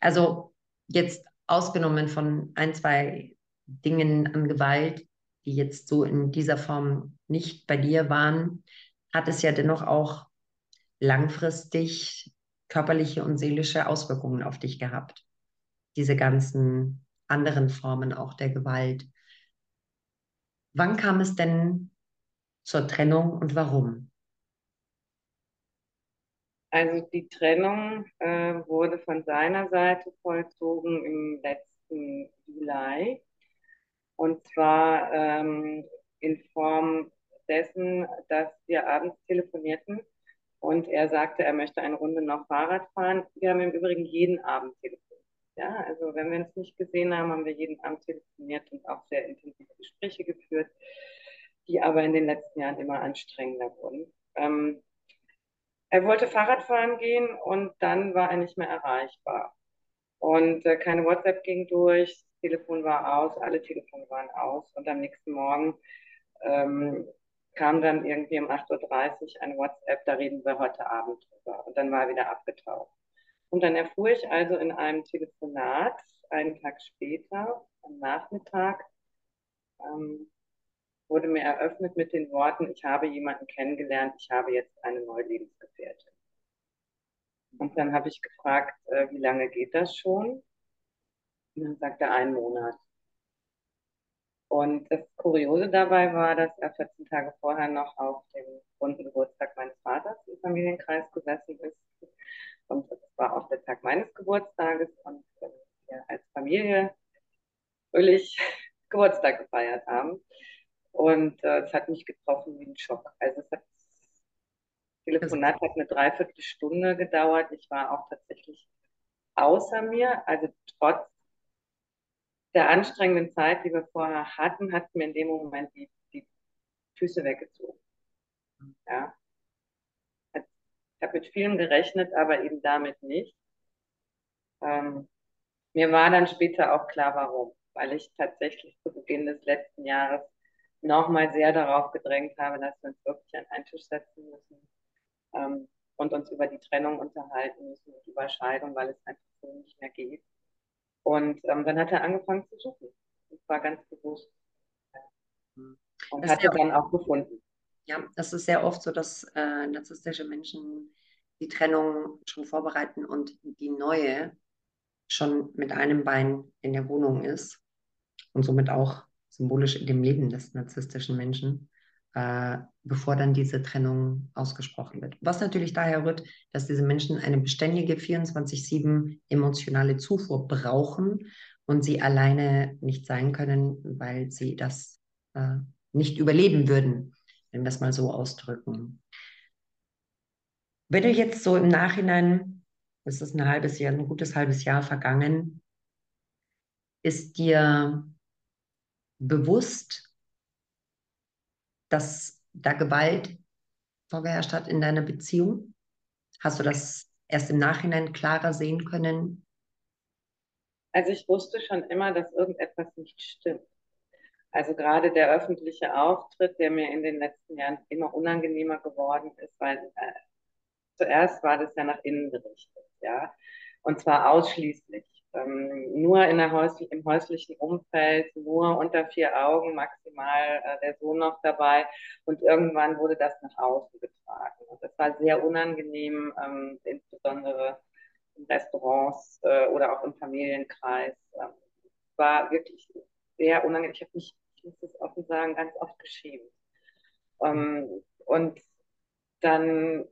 Also jetzt ausgenommen von ein, zwei Dingen an Gewalt, die jetzt so in dieser Form nicht bei dir waren, hat es ja dennoch auch langfristig körperliche und seelische Auswirkungen auf dich gehabt. Diese ganzen anderen Formen auch der Gewalt. Wann kam es denn zur Trennung und warum? Also die Trennung äh, wurde von seiner Seite vollzogen im letzten Juli. Und zwar ähm, in Form dessen, dass wir abends telefonierten und er sagte, er möchte eine Runde noch Fahrrad fahren. Wir haben im Übrigen jeden Abend telefoniert. Ja, also wenn wir uns nicht gesehen haben, haben wir jeden Abend telefoniert und auch sehr intensive Gespräche geführt, die aber in den letzten Jahren immer anstrengender wurden. Ähm, er wollte Fahrrad fahren gehen und dann war er nicht mehr erreichbar. Und äh, keine WhatsApp ging durch, das Telefon war aus, alle Telefone waren aus. Und am nächsten Morgen ähm, kam dann irgendwie um 8.30 Uhr eine WhatsApp, da reden wir heute Abend drüber. Und dann war er wieder abgetaucht. Und dann erfuhr ich also in einem Telefonat, einen Tag später, am Nachmittag, ähm, wurde mir eröffnet mit den Worten, ich habe jemanden kennengelernt, ich habe jetzt eine neue Lebensgefährtin. Und dann habe ich gefragt, äh, wie lange geht das schon? Und dann sagte er, einen Monat. Und das Kuriose dabei war, dass er 14 Tage vorher noch auf dem runden Geburtstag meines Vaters im Familienkreis gesessen ist. Und das war auch der Tag meines Geburtstages und wir als Familie fröhlich Geburtstag gefeiert haben. Und äh, es hat mich getroffen wie ein Schock. Also es hat, Telefonat hat eine Dreiviertelstunde gedauert. Ich war auch tatsächlich außer mir. Also trotz der anstrengenden Zeit, die wir vorher hatten, hat mir in dem Moment die, die Füße weggezogen. Ja. Ich habe mit vielem gerechnet, aber eben damit nicht. Ähm, mir war dann später auch klar, warum. Weil ich tatsächlich zu Beginn des letzten Jahres nochmal sehr darauf gedrängt habe, dass wir uns wirklich an einen Tisch setzen müssen ähm, und uns über die Trennung unterhalten müssen und über Scheidung, weil es einfach so nicht mehr geht. Und ähm, dann hat er angefangen zu suchen. Das war ganz bewusst. Und das hat er dann auch gefunden. Ja, das ist sehr oft so, dass äh, narzisstische Menschen die Trennung schon vorbereiten und die neue schon mit einem Bein in der Wohnung ist und somit auch symbolisch in dem Leben des narzisstischen Menschen, äh, bevor dann diese Trennung ausgesprochen wird. Was natürlich daher rührt, dass diese Menschen eine beständige 24-7 emotionale Zufuhr brauchen und sie alleine nicht sein können, weil sie das äh, nicht überleben würden, wenn wir es mal so ausdrücken. Wenn du jetzt so im Nachhinein, es ist ein halbes Jahr, ein gutes halbes Jahr vergangen, ist dir bewusst, dass da Gewalt vorgeherrscht hat in deiner Beziehung? Hast du das erst im Nachhinein klarer sehen können? Also ich wusste schon immer, dass irgendetwas nicht stimmt. Also gerade der öffentliche Auftritt, der mir in den letzten Jahren immer unangenehmer geworden ist, weil äh, zuerst war das ja nach innen gerichtet, ja, und zwar ausschließlich ähm, nur in der Häus im häuslichen Umfeld, nur unter vier Augen, maximal äh, der Sohn noch dabei. Und irgendwann wurde das nach außen getragen. Und das war sehr unangenehm, ähm, insbesondere in Restaurants äh, oder auch im Familienkreis. Ähm, war wirklich sehr unangenehm. Ich habe mich, ich muss das offen sagen, ganz oft geschämt. Ähm, und dann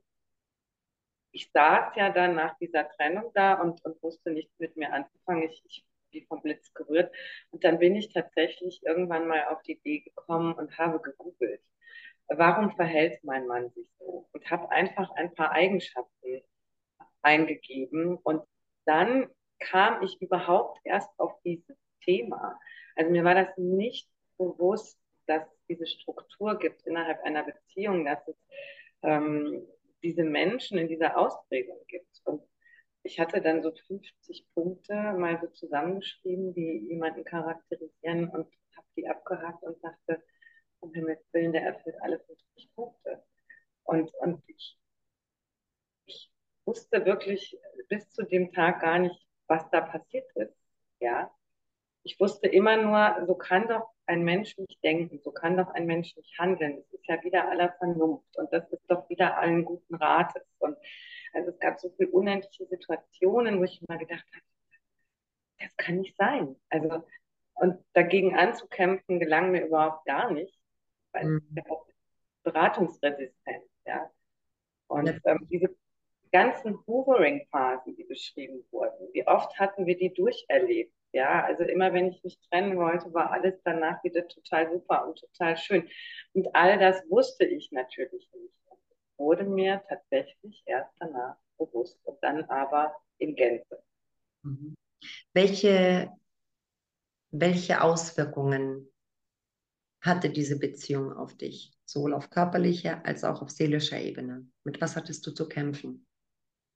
ich saß ja dann nach dieser Trennung da und, und wusste nichts mit mir anzufangen. Ich, ich wie vom Blitz gerührt. Und dann bin ich tatsächlich irgendwann mal auf die Idee gekommen und habe gegoogelt, warum verhält mein Mann sich so? Und habe einfach ein paar Eigenschaften eingegeben. Und dann kam ich überhaupt erst auf dieses Thema. Also mir war das nicht bewusst, dass es diese Struktur gibt innerhalb einer Beziehung, dass es ähm, diese Menschen in dieser Ausprägung gibt. Und ich hatte dann so 50 Punkte mal so zusammengeschrieben, die jemanden charakterisieren und habe die abgehakt und dachte, um Himmels Willen, der erfüllt alle 50 Punkte. Und, und ich, ich wusste wirklich bis zu dem Tag gar nicht, was da passiert ist. Ja, ich wusste immer nur, so kann doch ein Mensch nicht denken, so kann doch ein Mensch nicht handeln. Das ist ja wieder aller Vernunft und das ist doch wieder allen guten Rates. Und also es gab so viele unendliche Situationen, wo ich immer gedacht habe, das kann nicht sein. Also und dagegen anzukämpfen gelang mir überhaupt gar nicht, weil mhm. ich auch Beratungsresistenz, ja. Und ähm, diese ganzen Hoovering-Phasen, die beschrieben wurden, wie oft hatten wir die durcherlebt? Ja, also immer wenn ich mich trennen wollte, war alles danach wieder total super und total schön. Und all das wusste ich natürlich nicht. Wurde mir tatsächlich erst danach bewusst und dann aber in Gänze. Mhm. Welche, welche Auswirkungen hatte diese Beziehung auf dich, sowohl auf körperlicher als auch auf seelischer Ebene? Mit was hattest du zu kämpfen?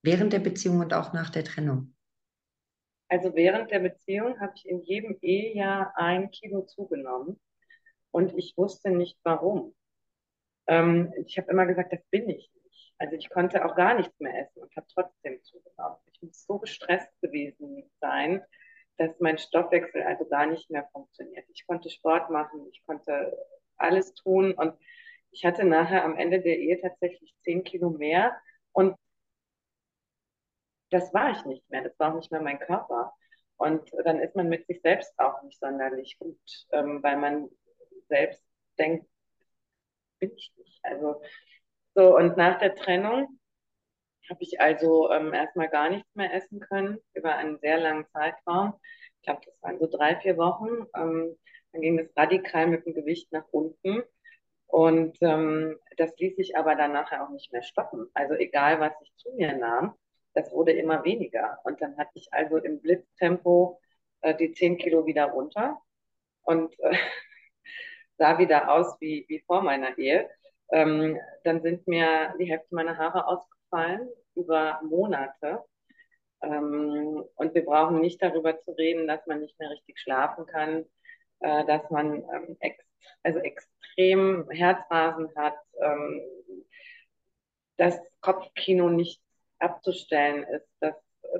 Während der Beziehung und auch nach der Trennung? Also während der Beziehung habe ich in jedem Ehejahr ein Kilo zugenommen und ich wusste nicht warum. Ähm, ich habe immer gesagt, das bin ich nicht. Also ich konnte auch gar nichts mehr essen und habe trotzdem zugenommen. Ich muss so gestresst gewesen sein, dass mein Stoffwechsel also gar nicht mehr funktioniert. Ich konnte Sport machen, ich konnte alles tun und ich hatte nachher am Ende der Ehe tatsächlich zehn Kilo mehr und das war ich nicht mehr, das war auch nicht mehr mein Körper. Und dann ist man mit sich selbst auch nicht sonderlich gut, ähm, weil man selbst denkt, bin ich nicht. Also so, und nach der Trennung habe ich also ähm, erstmal gar nichts mehr essen können über einen sehr langen Zeitraum. Ich glaube, das waren so drei, vier Wochen. Ähm, Dann ging es radikal mit dem Gewicht nach unten. Und ähm, das ließ sich aber dann nachher auch nicht mehr stoppen. Also egal, was ich zu mir nahm, das wurde immer weniger. Und dann hatte ich also im Blitztempo äh, die 10 Kilo wieder runter und äh, sah wieder aus wie, wie vor meiner Ehe. Ähm, dann sind mir die Hälfte meiner Haare ausgefallen über Monate. Ähm, und wir brauchen nicht darüber zu reden, dass man nicht mehr richtig schlafen kann, äh, dass man ähm, ex also extrem Herzrasen hat, ähm, dass Kopfkino nicht abzustellen ist, dass äh,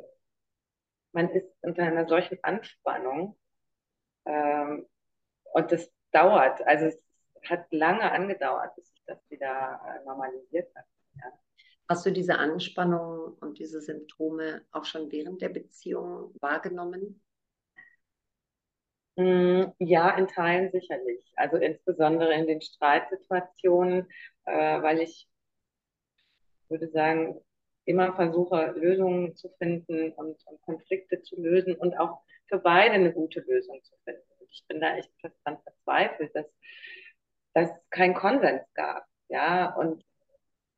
man ist unter einer solchen Anspannung ähm, und das dauert, also es hat lange angedauert, bis sich das wieder äh, normalisiert hat. Ja. Hast du diese Anspannung und diese Symptome auch schon während der Beziehung wahrgenommen? Mm, ja, in Teilen sicherlich. Also insbesondere in den Streitsituationen, äh, weil ich würde sagen, immer versuche, Lösungen zu finden und, und, Konflikte zu lösen und auch für beide eine gute Lösung zu finden. Und ich bin da echt dran verzweifelt, dass, dass es keinen Konsens gab. Ja, und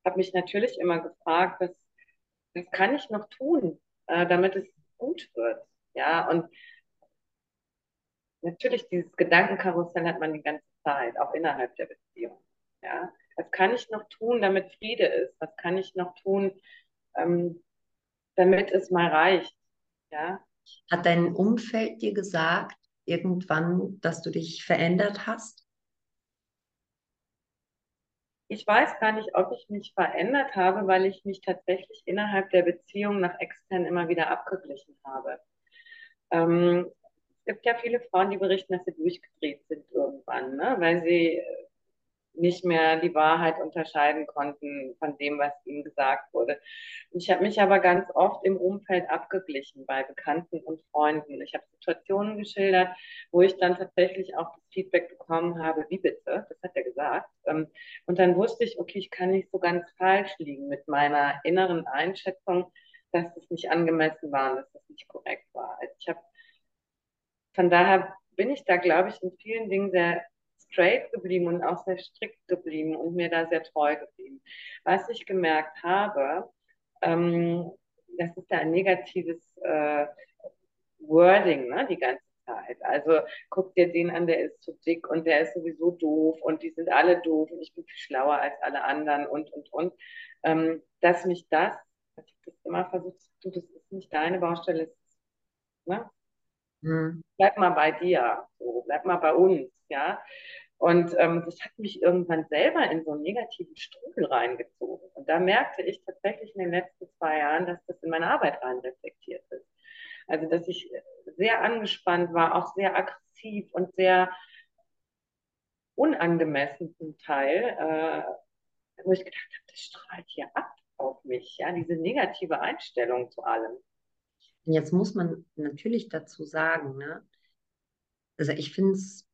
habe mich natürlich immer gefragt, was, was kann ich noch tun, äh, damit es gut wird. Ja, und natürlich dieses Gedankenkarussell hat man die ganze Zeit, auch innerhalb der Beziehung. Ja, was kann ich noch tun, damit Friede ist? Was kann ich noch tun, ähm, damit es mal reicht? Ja. Hat dein Umfeld dir gesagt, irgendwann, dass du dich verändert hast? Ich weiß gar nicht, ob ich mich verändert habe, weil ich mich tatsächlich innerhalb der Beziehung nach extern immer wieder abgeglichen habe. Ähm, es gibt ja viele Frauen, die berichten, dass sie durchgedreht sind irgendwann, ne? weil sie nicht mehr die Wahrheit unterscheiden konnten von dem, was ihnen gesagt wurde. Ich habe mich aber ganz oft im Umfeld abgeglichen bei Bekannten und Freunden. Ich habe Situationen geschildert, wo ich dann tatsächlich auch das Feedback bekommen habe, wie bitte, das hat er gesagt. Ähm, und dann wusste ich, okay, ich kann nicht so ganz falsch liegen mit meiner inneren Einschätzung, dass das nicht angemessen war und dass das nicht korrekt war. Also ich habe von daher bin ich da, glaube ich, in vielen Dingen sehr straight geblieben und auch sehr strikt geblieben und mir da sehr treu geblieben. Was ich gemerkt habe, ähm, das ist ja ein negatives äh, Wording, ne, die ganze Zeit. Also guck dir den an, der ist zu dick und der ist sowieso doof und die sind alle doof und ich bin viel schlauer als alle anderen und, und, und. Ähm, dass mich das, ich das immer versucht, du, das ist nicht deine Baustelle, ist, ne? Hm. Bleib mal bei dir, so, bleib mal bei uns, ja. Und ähm, das hat mich irgendwann selber in so einen negativen Strudel reingezogen. Und da merkte ich tatsächlich in den letzten zwei Jahren, dass das in meine Arbeit rein reflektiert ist. Also, dass ich sehr angespannt war, auch sehr aggressiv und sehr unangemessen zum Teil, äh, wo ich gedacht habe, das strahlt hier ab auf mich, ja, diese negative Einstellung zu allem. Jetzt muss man natürlich dazu sagen, ne? Also ich finde es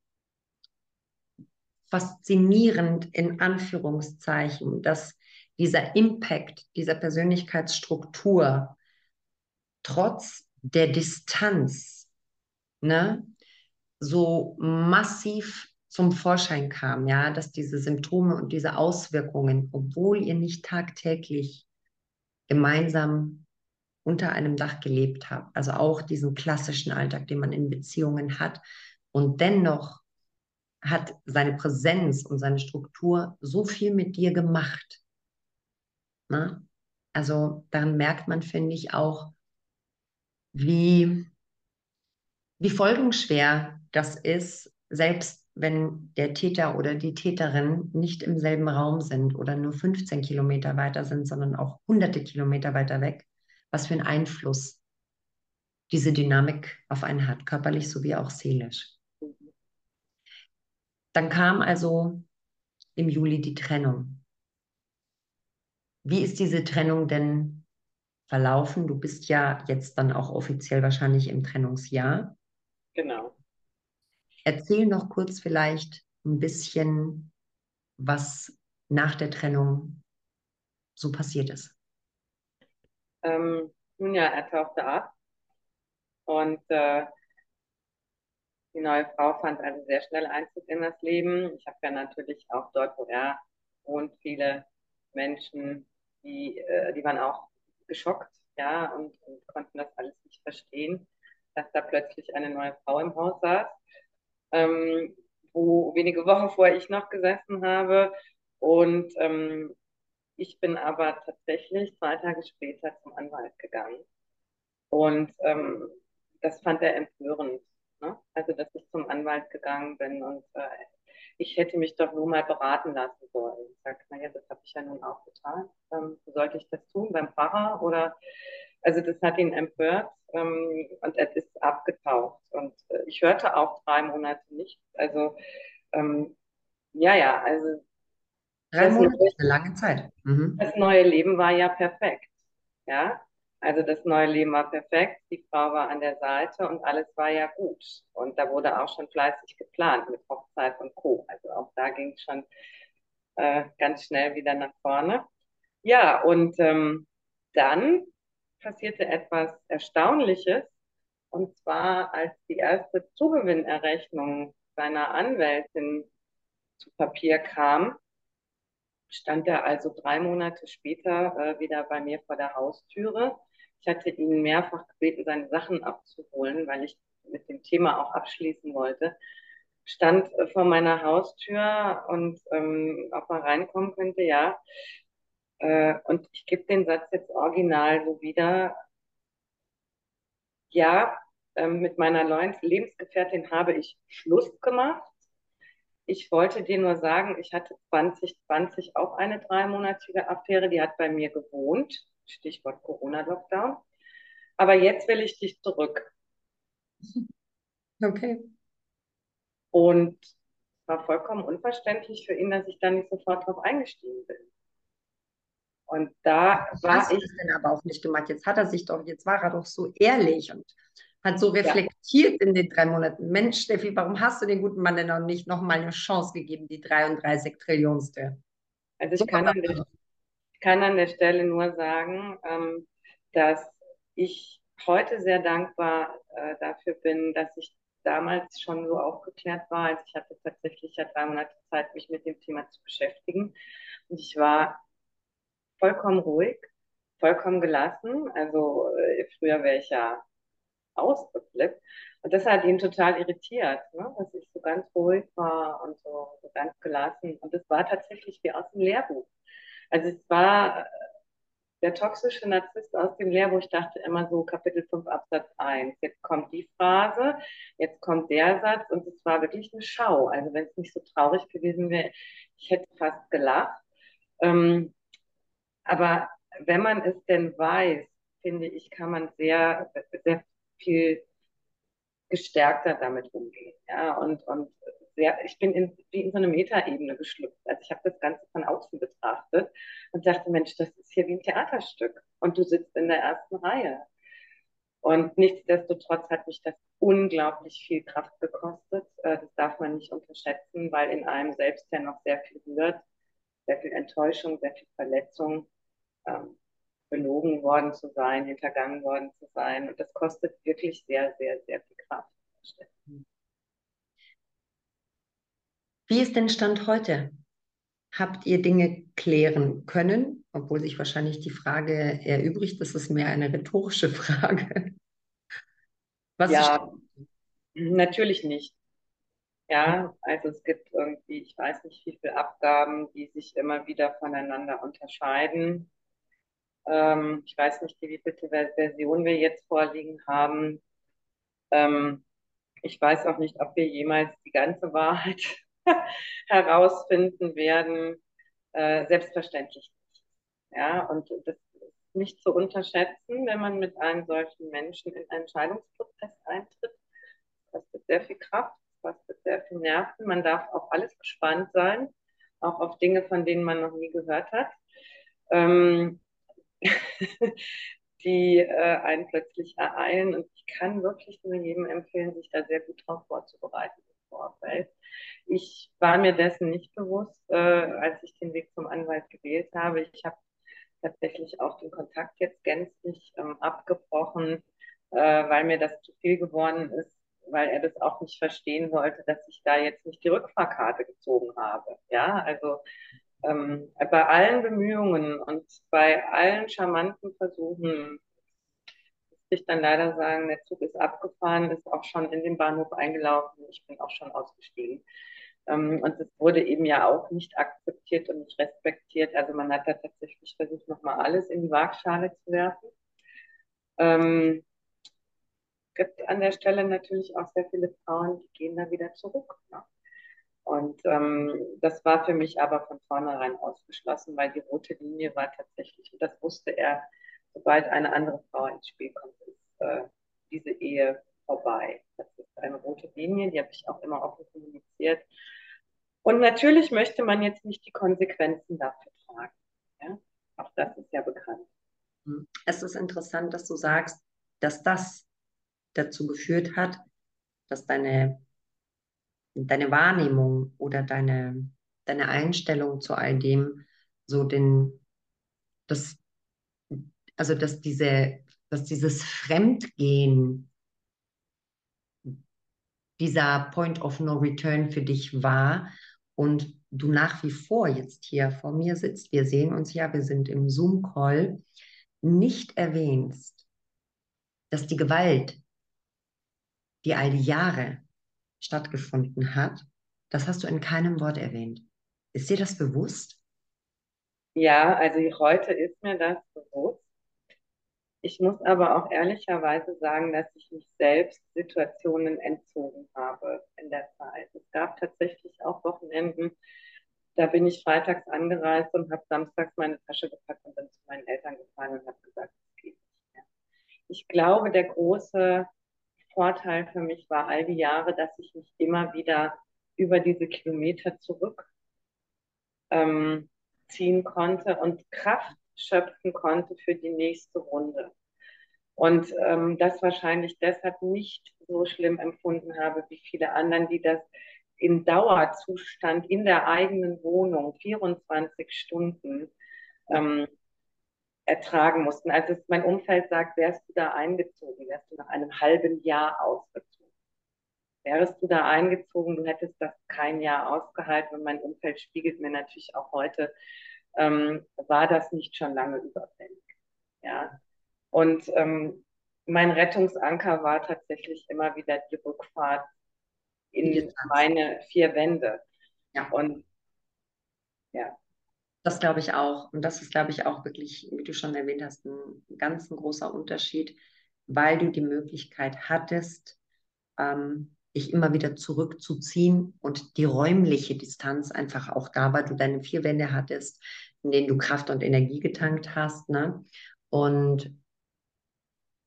faszinierend in Anführungszeichen, dass dieser Impact dieser Persönlichkeitsstruktur trotz der Distanz ne, so massiv zum Vorschein kam, ja, dass diese Symptome und diese Auswirkungen, obwohl ihr nicht tagtäglich gemeinsam unter einem Dach gelebt habt, also auch diesen klassischen Alltag, den man in Beziehungen hat, und dennoch hat seine Präsenz und seine Struktur so viel mit dir gemacht. Na? Also daran merkt man, finde ich, auch, wie, wie folgenschwer das ist, selbst wenn der Täter oder die Täterin nicht im selben Raum sind oder nur 15 Kilometer weiter sind, sondern auch hunderte Kilometer weiter weg, was für einen Einfluss diese Dynamik auf einen hat, körperlich sowie auch seelisch. Dann kam also im Juli die Trennung. Wie ist diese Trennung denn verlaufen? Du bist ja jetzt dann auch offiziell wahrscheinlich im Trennungsjahr. Genau. Erzähl noch kurz vielleicht ein bisschen, was nach der Trennung so passiert ist. Ähm, nun ja, er tauchte ab und äh, Die neue Frau fand also sehr schnell Einzug in das Leben. Ich habe ja natürlich auch dort, wo er wohnt, viele Menschen, die, äh, die waren auch geschockt, ja, und, und konnten das alles nicht verstehen, dass da plötzlich eine neue Frau im Haus saß. Ähm, wo wenige Wochen vorher ich noch gesessen habe. Und ähm, ich bin aber tatsächlich zwei Tage später zum Anwalt gegangen. Und ähm, das fand er empörend. Ne? Also, dass ich zum Anwalt gegangen bin und äh, ich hätte mich doch nur mal beraten lassen sollen. Ich sage, naja, das habe ich ja nun auch getan. Ähm, sollte ich das tun beim Pfarrer oder also das hat ihn empört ähm, und er ist abgetaucht. Und äh, ich hörte auch drei Monate nichts. Also ähm, ja, ja, also drei Monate ist eine lange Zeit. Mhm. Das neue Leben war ja perfekt. Ja, also das neue Leben war perfekt, die Frau war an der Seite und alles war ja gut. Und da wurde auch schon fleißig geplant mit Hochzeit und Co. Also auch da ging es schon äh, ganz schnell wieder nach vorne. Ja, und ähm, dann passierte etwas Erstaunliches. Und zwar, als die erste Zugewinnerrechnung seiner Anwältin zu Papier kam, stand er also drei Monate später äh, wieder bei mir vor der Haustüre. Ich hatte ihn mehrfach gebeten, seine Sachen abzuholen, weil ich mit dem Thema auch abschließen wollte. Stand äh, vor meiner Haustür und ähm, ob er reinkommen könnte, ja. Äh, und ich gebe den Satz jetzt original so wieder. Ja, äh, mit meiner neuen Lebensgefährtin habe ich Schluss gemacht. Ich wollte dir nur sagen, ich hatte 2020 auch eine dreimonatige Affäre, die hat bei mir gewohnt. Stichwort Corona-Lockdown. Aber jetzt will ich dich zurück. Okay. Und es war vollkommen unverständlich für ihn, dass ich da nicht sofort drauf eingestiegen bin. Und da war hast ich. das denn aber auch nicht gemacht? Jetzt hat er sich doch, jetzt war er doch so ehrlich und hat so reflektiert ja. in den drei Monaten. Mensch, Steffi, warum hast du den guten Mann denn noch nicht nochmal eine Chance gegeben, die 33 Trillionste? Also ich kann, an der, kann an der Stelle nur sagen, ähm, dass ich heute sehr dankbar äh, dafür bin, dass ich damals schon so aufgeklärt war. Also ich hatte tatsächlich ja drei Monate Zeit, mich mit dem Thema zu beschäftigen. Und ich war vollkommen ruhig, vollkommen gelassen. Also äh, früher wäre ich ja ausgeflippt. Und das hat ihn total irritiert, ne? dass ich so ganz ruhig war und so, so ganz gelassen. Und es war tatsächlich wie aus dem Lehrbuch. Also es war äh, der toxische Narzisst aus dem Lehrbuch. Ich dachte immer so Kapitel 5 Absatz 1. Jetzt kommt die Phrase, jetzt kommt der Satz und es war wirklich eine Schau. Also wenn es nicht so traurig gewesen wäre, ich hätte fast gelacht. Ähm, aber wenn man es denn weiß, finde ich, kann man sehr, sehr viel gestärkter damit umgehen. Ja, und, und sehr, ich bin in, wie in so eine Metaebene geschlüpft. Also ich habe das Ganze von außen betrachtet und dachte, Mensch, das ist hier wie ein Theaterstück. Und du sitzt in der ersten Reihe. Und nichtsdestotrotz hat mich das unglaublich viel Kraft gekostet. Äh, das darf man nicht unterschätzen, weil in einem selbst ja noch sehr viel rührt, sehr viel Enttäuschung, sehr viel Verletzung ähm, belogen worden zu sein, hintergangen worden zu sein. Und das kostet wirklich sehr, sehr, sehr viel Kraft. Wie ist denn Stand heute? Habt ihr Dinge klären können, obwohl sich wahrscheinlich die Frage erübrigt, das ist mehr eine rhetorische Frage. Was ja, natürlich nicht. Ja, also es gibt irgendwie, ich weiß nicht, wie viele Abgaben, die sich immer wieder voneinander unterscheiden. Ähm, ich weiß nicht, wie viele Version wir jetzt vorliegen haben. Ähm, ich weiß auch nicht, ob wir jemals die ganze Wahrheit herausfinden werden. Äh, selbstverständlich nicht. Ja, und das ist nicht zu unterschätzen, wenn man mit einem solchen Menschen in einen Entscheidungsprozess eintritt. Das kostet sehr viel Kraft, das kostet sehr viel Nerven. Man darf auf alles gespannt sein, auch auf Dinge, von denen man noch nie gehört hat. Ähm, die äh, einen plötzlich ereilen. Und ich kann wirklich nur jedem empfehlen, sich da sehr gut drauf vorzubereiten im Vorfeld. Ich war mir dessen nicht bewusst, äh, als ich den Weg zum Anwalt gewählt habe. Ich habe tatsächlich auch den Kontakt jetzt gänzlich ähm, abgebrochen, äh, weil mir das zu viel geworden ist. weil er das auch nicht verstehen wollte, dass ich da jetzt nicht die Rückfahrkarte gezogen habe. Ja, also ähm, bei allen Bemühungen und bei allen charmanten Versuchen muss ich dann leider sagen, der Zug ist abgefahren, ist auch schon in den Bahnhof eingelaufen, ich bin auch schon ausgestiegen. Ähm, und es wurde eben ja auch nicht akzeptiert und nicht respektiert. Also man hat da tatsächlich versucht, nochmal alles in die Waagschale zu werfen. Ähm, gibt an der Stelle natürlich auch sehr viele Frauen, die gehen da wieder zurück. Ne? Und ähm, das war für mich aber von vornherein ausgeschlossen, weil die rote Linie war tatsächlich, und das wusste er, sobald eine andere Frau ins Spiel kommt, ist äh, diese Ehe vorbei. Das ist eine rote Linie, die habe ich auch immer offen kommuniziert. Und natürlich möchte man jetzt nicht die Konsequenzen dafür tragen. Ja? Auch das ist ja bekannt. Es ist interessant, dass du sagst, dass das dazu geführt hat, dass deine, deine Wahrnehmung oder deine, deine Einstellung zu all dem so den, das, also dass diese, dass dieses Fremdgehen dieser Point of No Return für dich war und du nach wie vor jetzt hier vor mir sitzt, wir sehen uns ja, wir sind im Zoom-Call, nicht erwähnst, dass die Gewalt, die all die Jahre stattgefunden hat, das hast du in keinem Wort erwähnt. Ist dir das bewusst? Ja, also heute ist mir das bewusst. Ich muss aber auch ehrlicherweise sagen, dass ich mich selbst Situationen entzogen habe in der Zeit. Es gab tatsächlich auch Wochenenden, da bin ich freitags angereist und habe samstags meine Tasche gepackt und bin zu meinen Eltern gefahren und habe gesagt, es geht nicht mehr. Ich glaube, der große Vorteil für mich war all die Jahre, dass ich mich immer wieder über diese Kilometer zurück ähm, konnte und Kraft schöpfen konnte für die nächste Runde. Und ähm, das wahrscheinlich deshalb nicht so schlimm empfunden habe wie viele anderen, die das in Dauerzustand in der eigenen Wohnung 24 Stunden ähm, ertragen mussten. Also mein Umfeld sagt, wärst du da eingezogen, wärst du nach einem halben Jahr ausgezogen. Wärst du da eingezogen, du hättest das kein Jahr ausgehalten und mein Umfeld spiegelt mir natürlich auch heute, ähm, war das nicht schon lange überfällig. Ja. Und ähm, mein Rettungsanker war tatsächlich immer wieder die Rückfahrt in meine vier Wände. Ja. Und ja. Das glaube ich auch. Und das ist, glaube ich, auch wirklich, wie du schon erwähnt hast, ein ganz ein großer Unterschied, weil du die Möglichkeit hattest, ähm, dich immer wieder zurückzuziehen und die räumliche Distanz einfach auch da, weil du deine vier Wände hattest, in denen du Kraft und Energie getankt hast. Ne? Und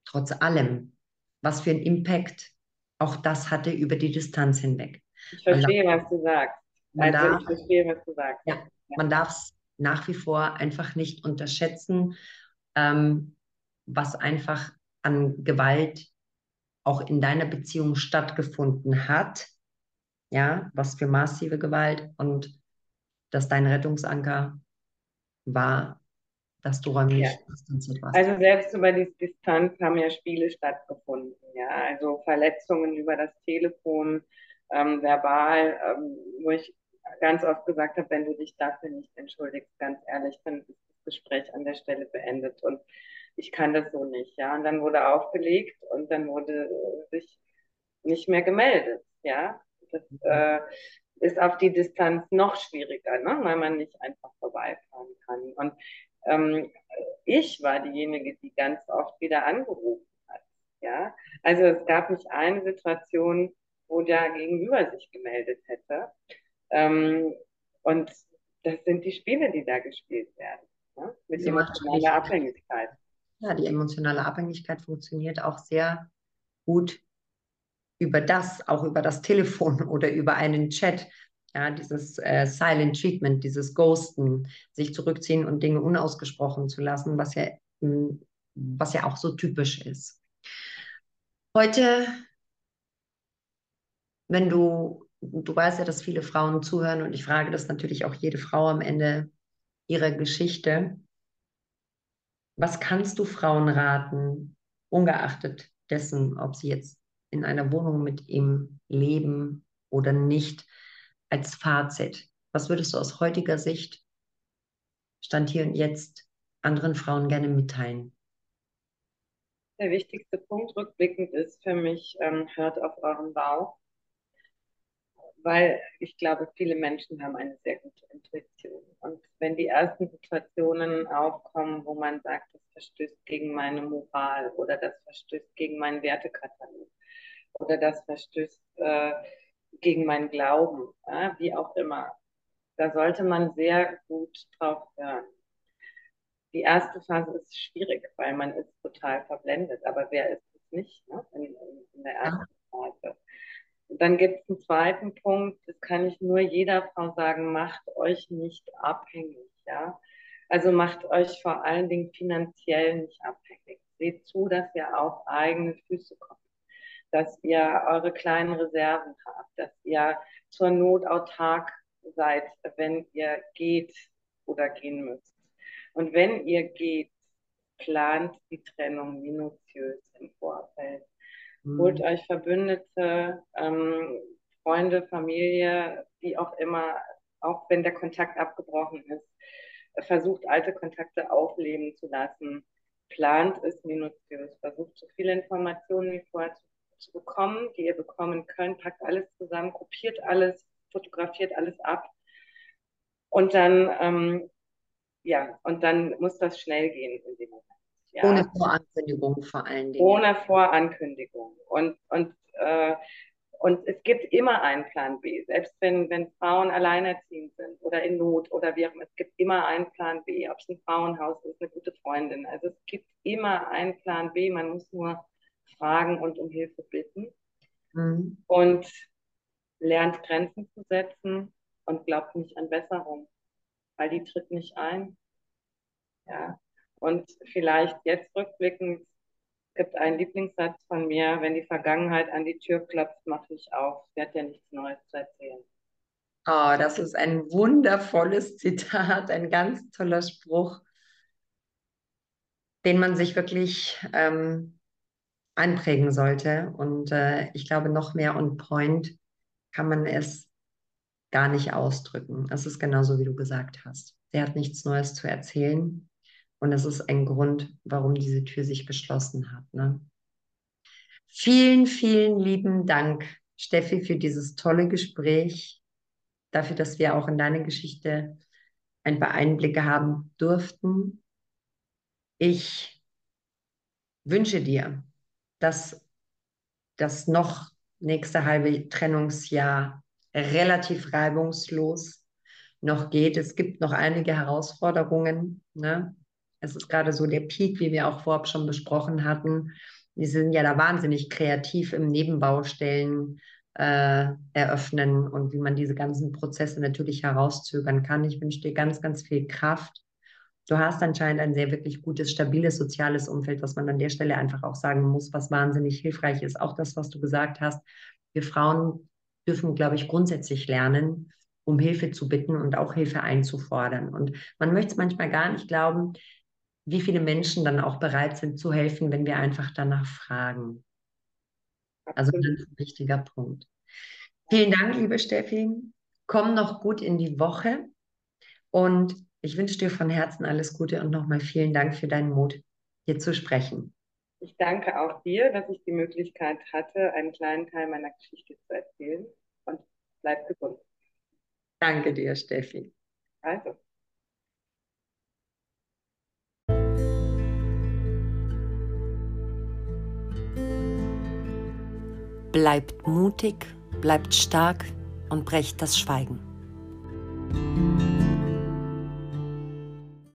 trotz allem, was für ein Impact auch das hatte über die Distanz hinweg. Ich verstehe, darf, was du sagst. Also darf, ich verstehe, was du sagst. Ja, ja. Man darf es nach wie vor einfach nicht unterschätzen, ähm, was einfach an Gewalt auch in deiner Beziehung stattgefunden hat. Ja, was für massive Gewalt und dass dein Rettungsanker war, dass du räumlich ja. distanziert warst. Also selbst über die Distanz haben ja Spiele stattgefunden. Ja, also Verletzungen über das Telefon, ähm, verbal, ähm, wo ich ganz oft gesagt habe, wenn du dich dafür nicht entschuldigst, ganz ehrlich, dann ist das Gespräch an der Stelle beendet und ich kann das so nicht. Ja, und dann wurde aufgelegt und dann wurde sich nicht mehr gemeldet. Ja, das mhm. äh, ist auf die Distanz noch schwieriger, ne? weil man nicht einfach vorbeifahren kann. Und ähm, ich war diejenige, die ganz oft wieder angerufen hat. Ja, also es gab nicht eine Situation, wo der Gegenüber sich gemeldet hätte. Ähm, und das sind die Spiele, die da gespielt werden, ne? mit emotionaler Abhängigkeit. Ja, die emotionale Abhängigkeit funktioniert auch sehr gut über das, auch über das Telefon oder über einen Chat. Ja, dieses äh, Silent Treatment, dieses Ghosten, sich zurückziehen und Dinge unausgesprochen zu lassen, was ja, mh, hm, was ja auch so typisch ist. Heute, wenn du, du weißt ja, dass viele Frauen zuhören und ich frage das natürlich auch jede Frau am Ende ihrer Geschichte. Was kannst du Frauen raten, ungeachtet dessen, ob sie jetzt in einer Wohnung mit ihm leben oder nicht als Fazit? Was würdest du aus heutiger Sicht, Stand hier und jetzt, anderen Frauen gerne mitteilen? Der wichtigste Punkt rückblickend ist für mich, ähm, hört auf euren Bauch weil ich glaube, viele Menschen haben eine sehr gute Intuition. Und wenn die ersten Situationen aufkommen, wo man sagt, das verstößt gegen meine Moral oder das verstößt gegen meinen Wertekatalog oder das verstößt äh, gegen meinen Glauben, ja, wie auch immer, da sollte man sehr gut drauf hören. Die erste Phase ist schwierig, weil man ist total verblendet. Aber wer ist es nicht ne? in, in, der ersten? Dann gibt es einen zweiten Punkt, das kann ich nur jeder Frau sagen, macht euch nicht abhängig, ja. Also macht euch vor allen Dingen finanziell nicht abhängig. Seht zu, dass ihr auf eigene Füße kommt, dass ihr eure kleinen Reserven habt, dass ihr zur Not autark seid, wenn ihr geht oder gehen müsst. Und wenn ihr geht, plant die Trennung minutiös im Vorfeld. Mhm. Holt euch Verbündete, ähm, Freunde, Familie, wie auch immer, auch wenn der Kontakt abgebrochen ist. Versucht alte Kontakte aufleben zu lassen. Plant es minutiös. Versucht so viele Informationen wie vorher zu, zu bekommen, die ihr bekommen könnt. Packt alles zusammen, kopiert alles, fotografiert alles ab. Und dann, ähm, ja, und dann muss das schnell gehen in dem Moment. Ja. Ohne Vorankündigung vor allen Dingen. Ohne Vorankündigung. Und, und, äh, und es gibt immer einen Plan B. Selbst wenn, wenn Frauen alleinerziehend sind oder in Not oder wie auch immer, es gibt immer einen Plan B. Ob es ein Frauenhaus ist, eine gute Freundin. Also es gibt immer einen Plan B. Man muss nur fragen und um Hilfe bitten. Mhm. Und lernt Grenzen zu setzen und glaubt nicht an Besserung, weil die tritt nicht ein. Ja, und vielleicht jetzt rückblickend gibt ein Lieblingssatz von mir, wenn die Vergangenheit an die Tür klopft, mach ich auf. Sie hat ja nichts Neues zu erzählen. Oh, das ist ein wundervolles Zitat, ein ganz toller Spruch, den man sich wirklich ähm, einprägen sollte. Und äh, ich glaube, noch mehr on point kann man es gar nicht ausdrücken. Das ist genauso, wie du gesagt hast. Sie hat nichts Neues zu erzählen. Und das ist ein Grund, warum diese Tür sich geschlossen hat. Ne? Vielen, vielen lieben Dank, Steffi, für dieses tolle Gespräch, dafür, dass wir auch in deine Geschichte ein paar Einblicke haben durften. Ich wünsche dir, dass das noch nächste halbe Trennungsjahr relativ reibungslos noch geht. Es gibt noch einige Herausforderungen. Ne? Es ist gerade so der Peak, wie wir auch vorab schon besprochen hatten. Die sind ja da wahnsinnig kreativ im Nebenbaustellen äh, eröffnen und wie man diese ganzen Prozesse natürlich herauszögern kann. Ich wünsche dir ganz, ganz viel Kraft. Du hast anscheinend ein sehr wirklich gutes, stabiles soziales Umfeld, was man an der Stelle einfach auch sagen muss, was wahnsinnig hilfreich ist. Auch das, was du gesagt hast. Wir Frauen dürfen, glaube ich, grundsätzlich lernen, um Hilfe zu bitten und auch Hilfe einzufordern. Und man möchte es manchmal gar nicht glauben, wie viele Menschen dann auch bereit sind zu helfen, wenn wir einfach danach fragen. Also das ist ein wichtiger Punkt. Vielen Dank, liebe Steffi. Komm noch gut in die Woche und ich wünsche dir von Herzen alles Gute und nochmal vielen Dank für deinen Mut, hier zu sprechen. Ich danke auch dir, dass ich die Möglichkeit hatte, einen kleinen Teil meiner Geschichte zu erzählen und bleib gesund. Danke dir, Steffi. Also. Bleibt mutig, bleibt stark und brecht das Schweigen.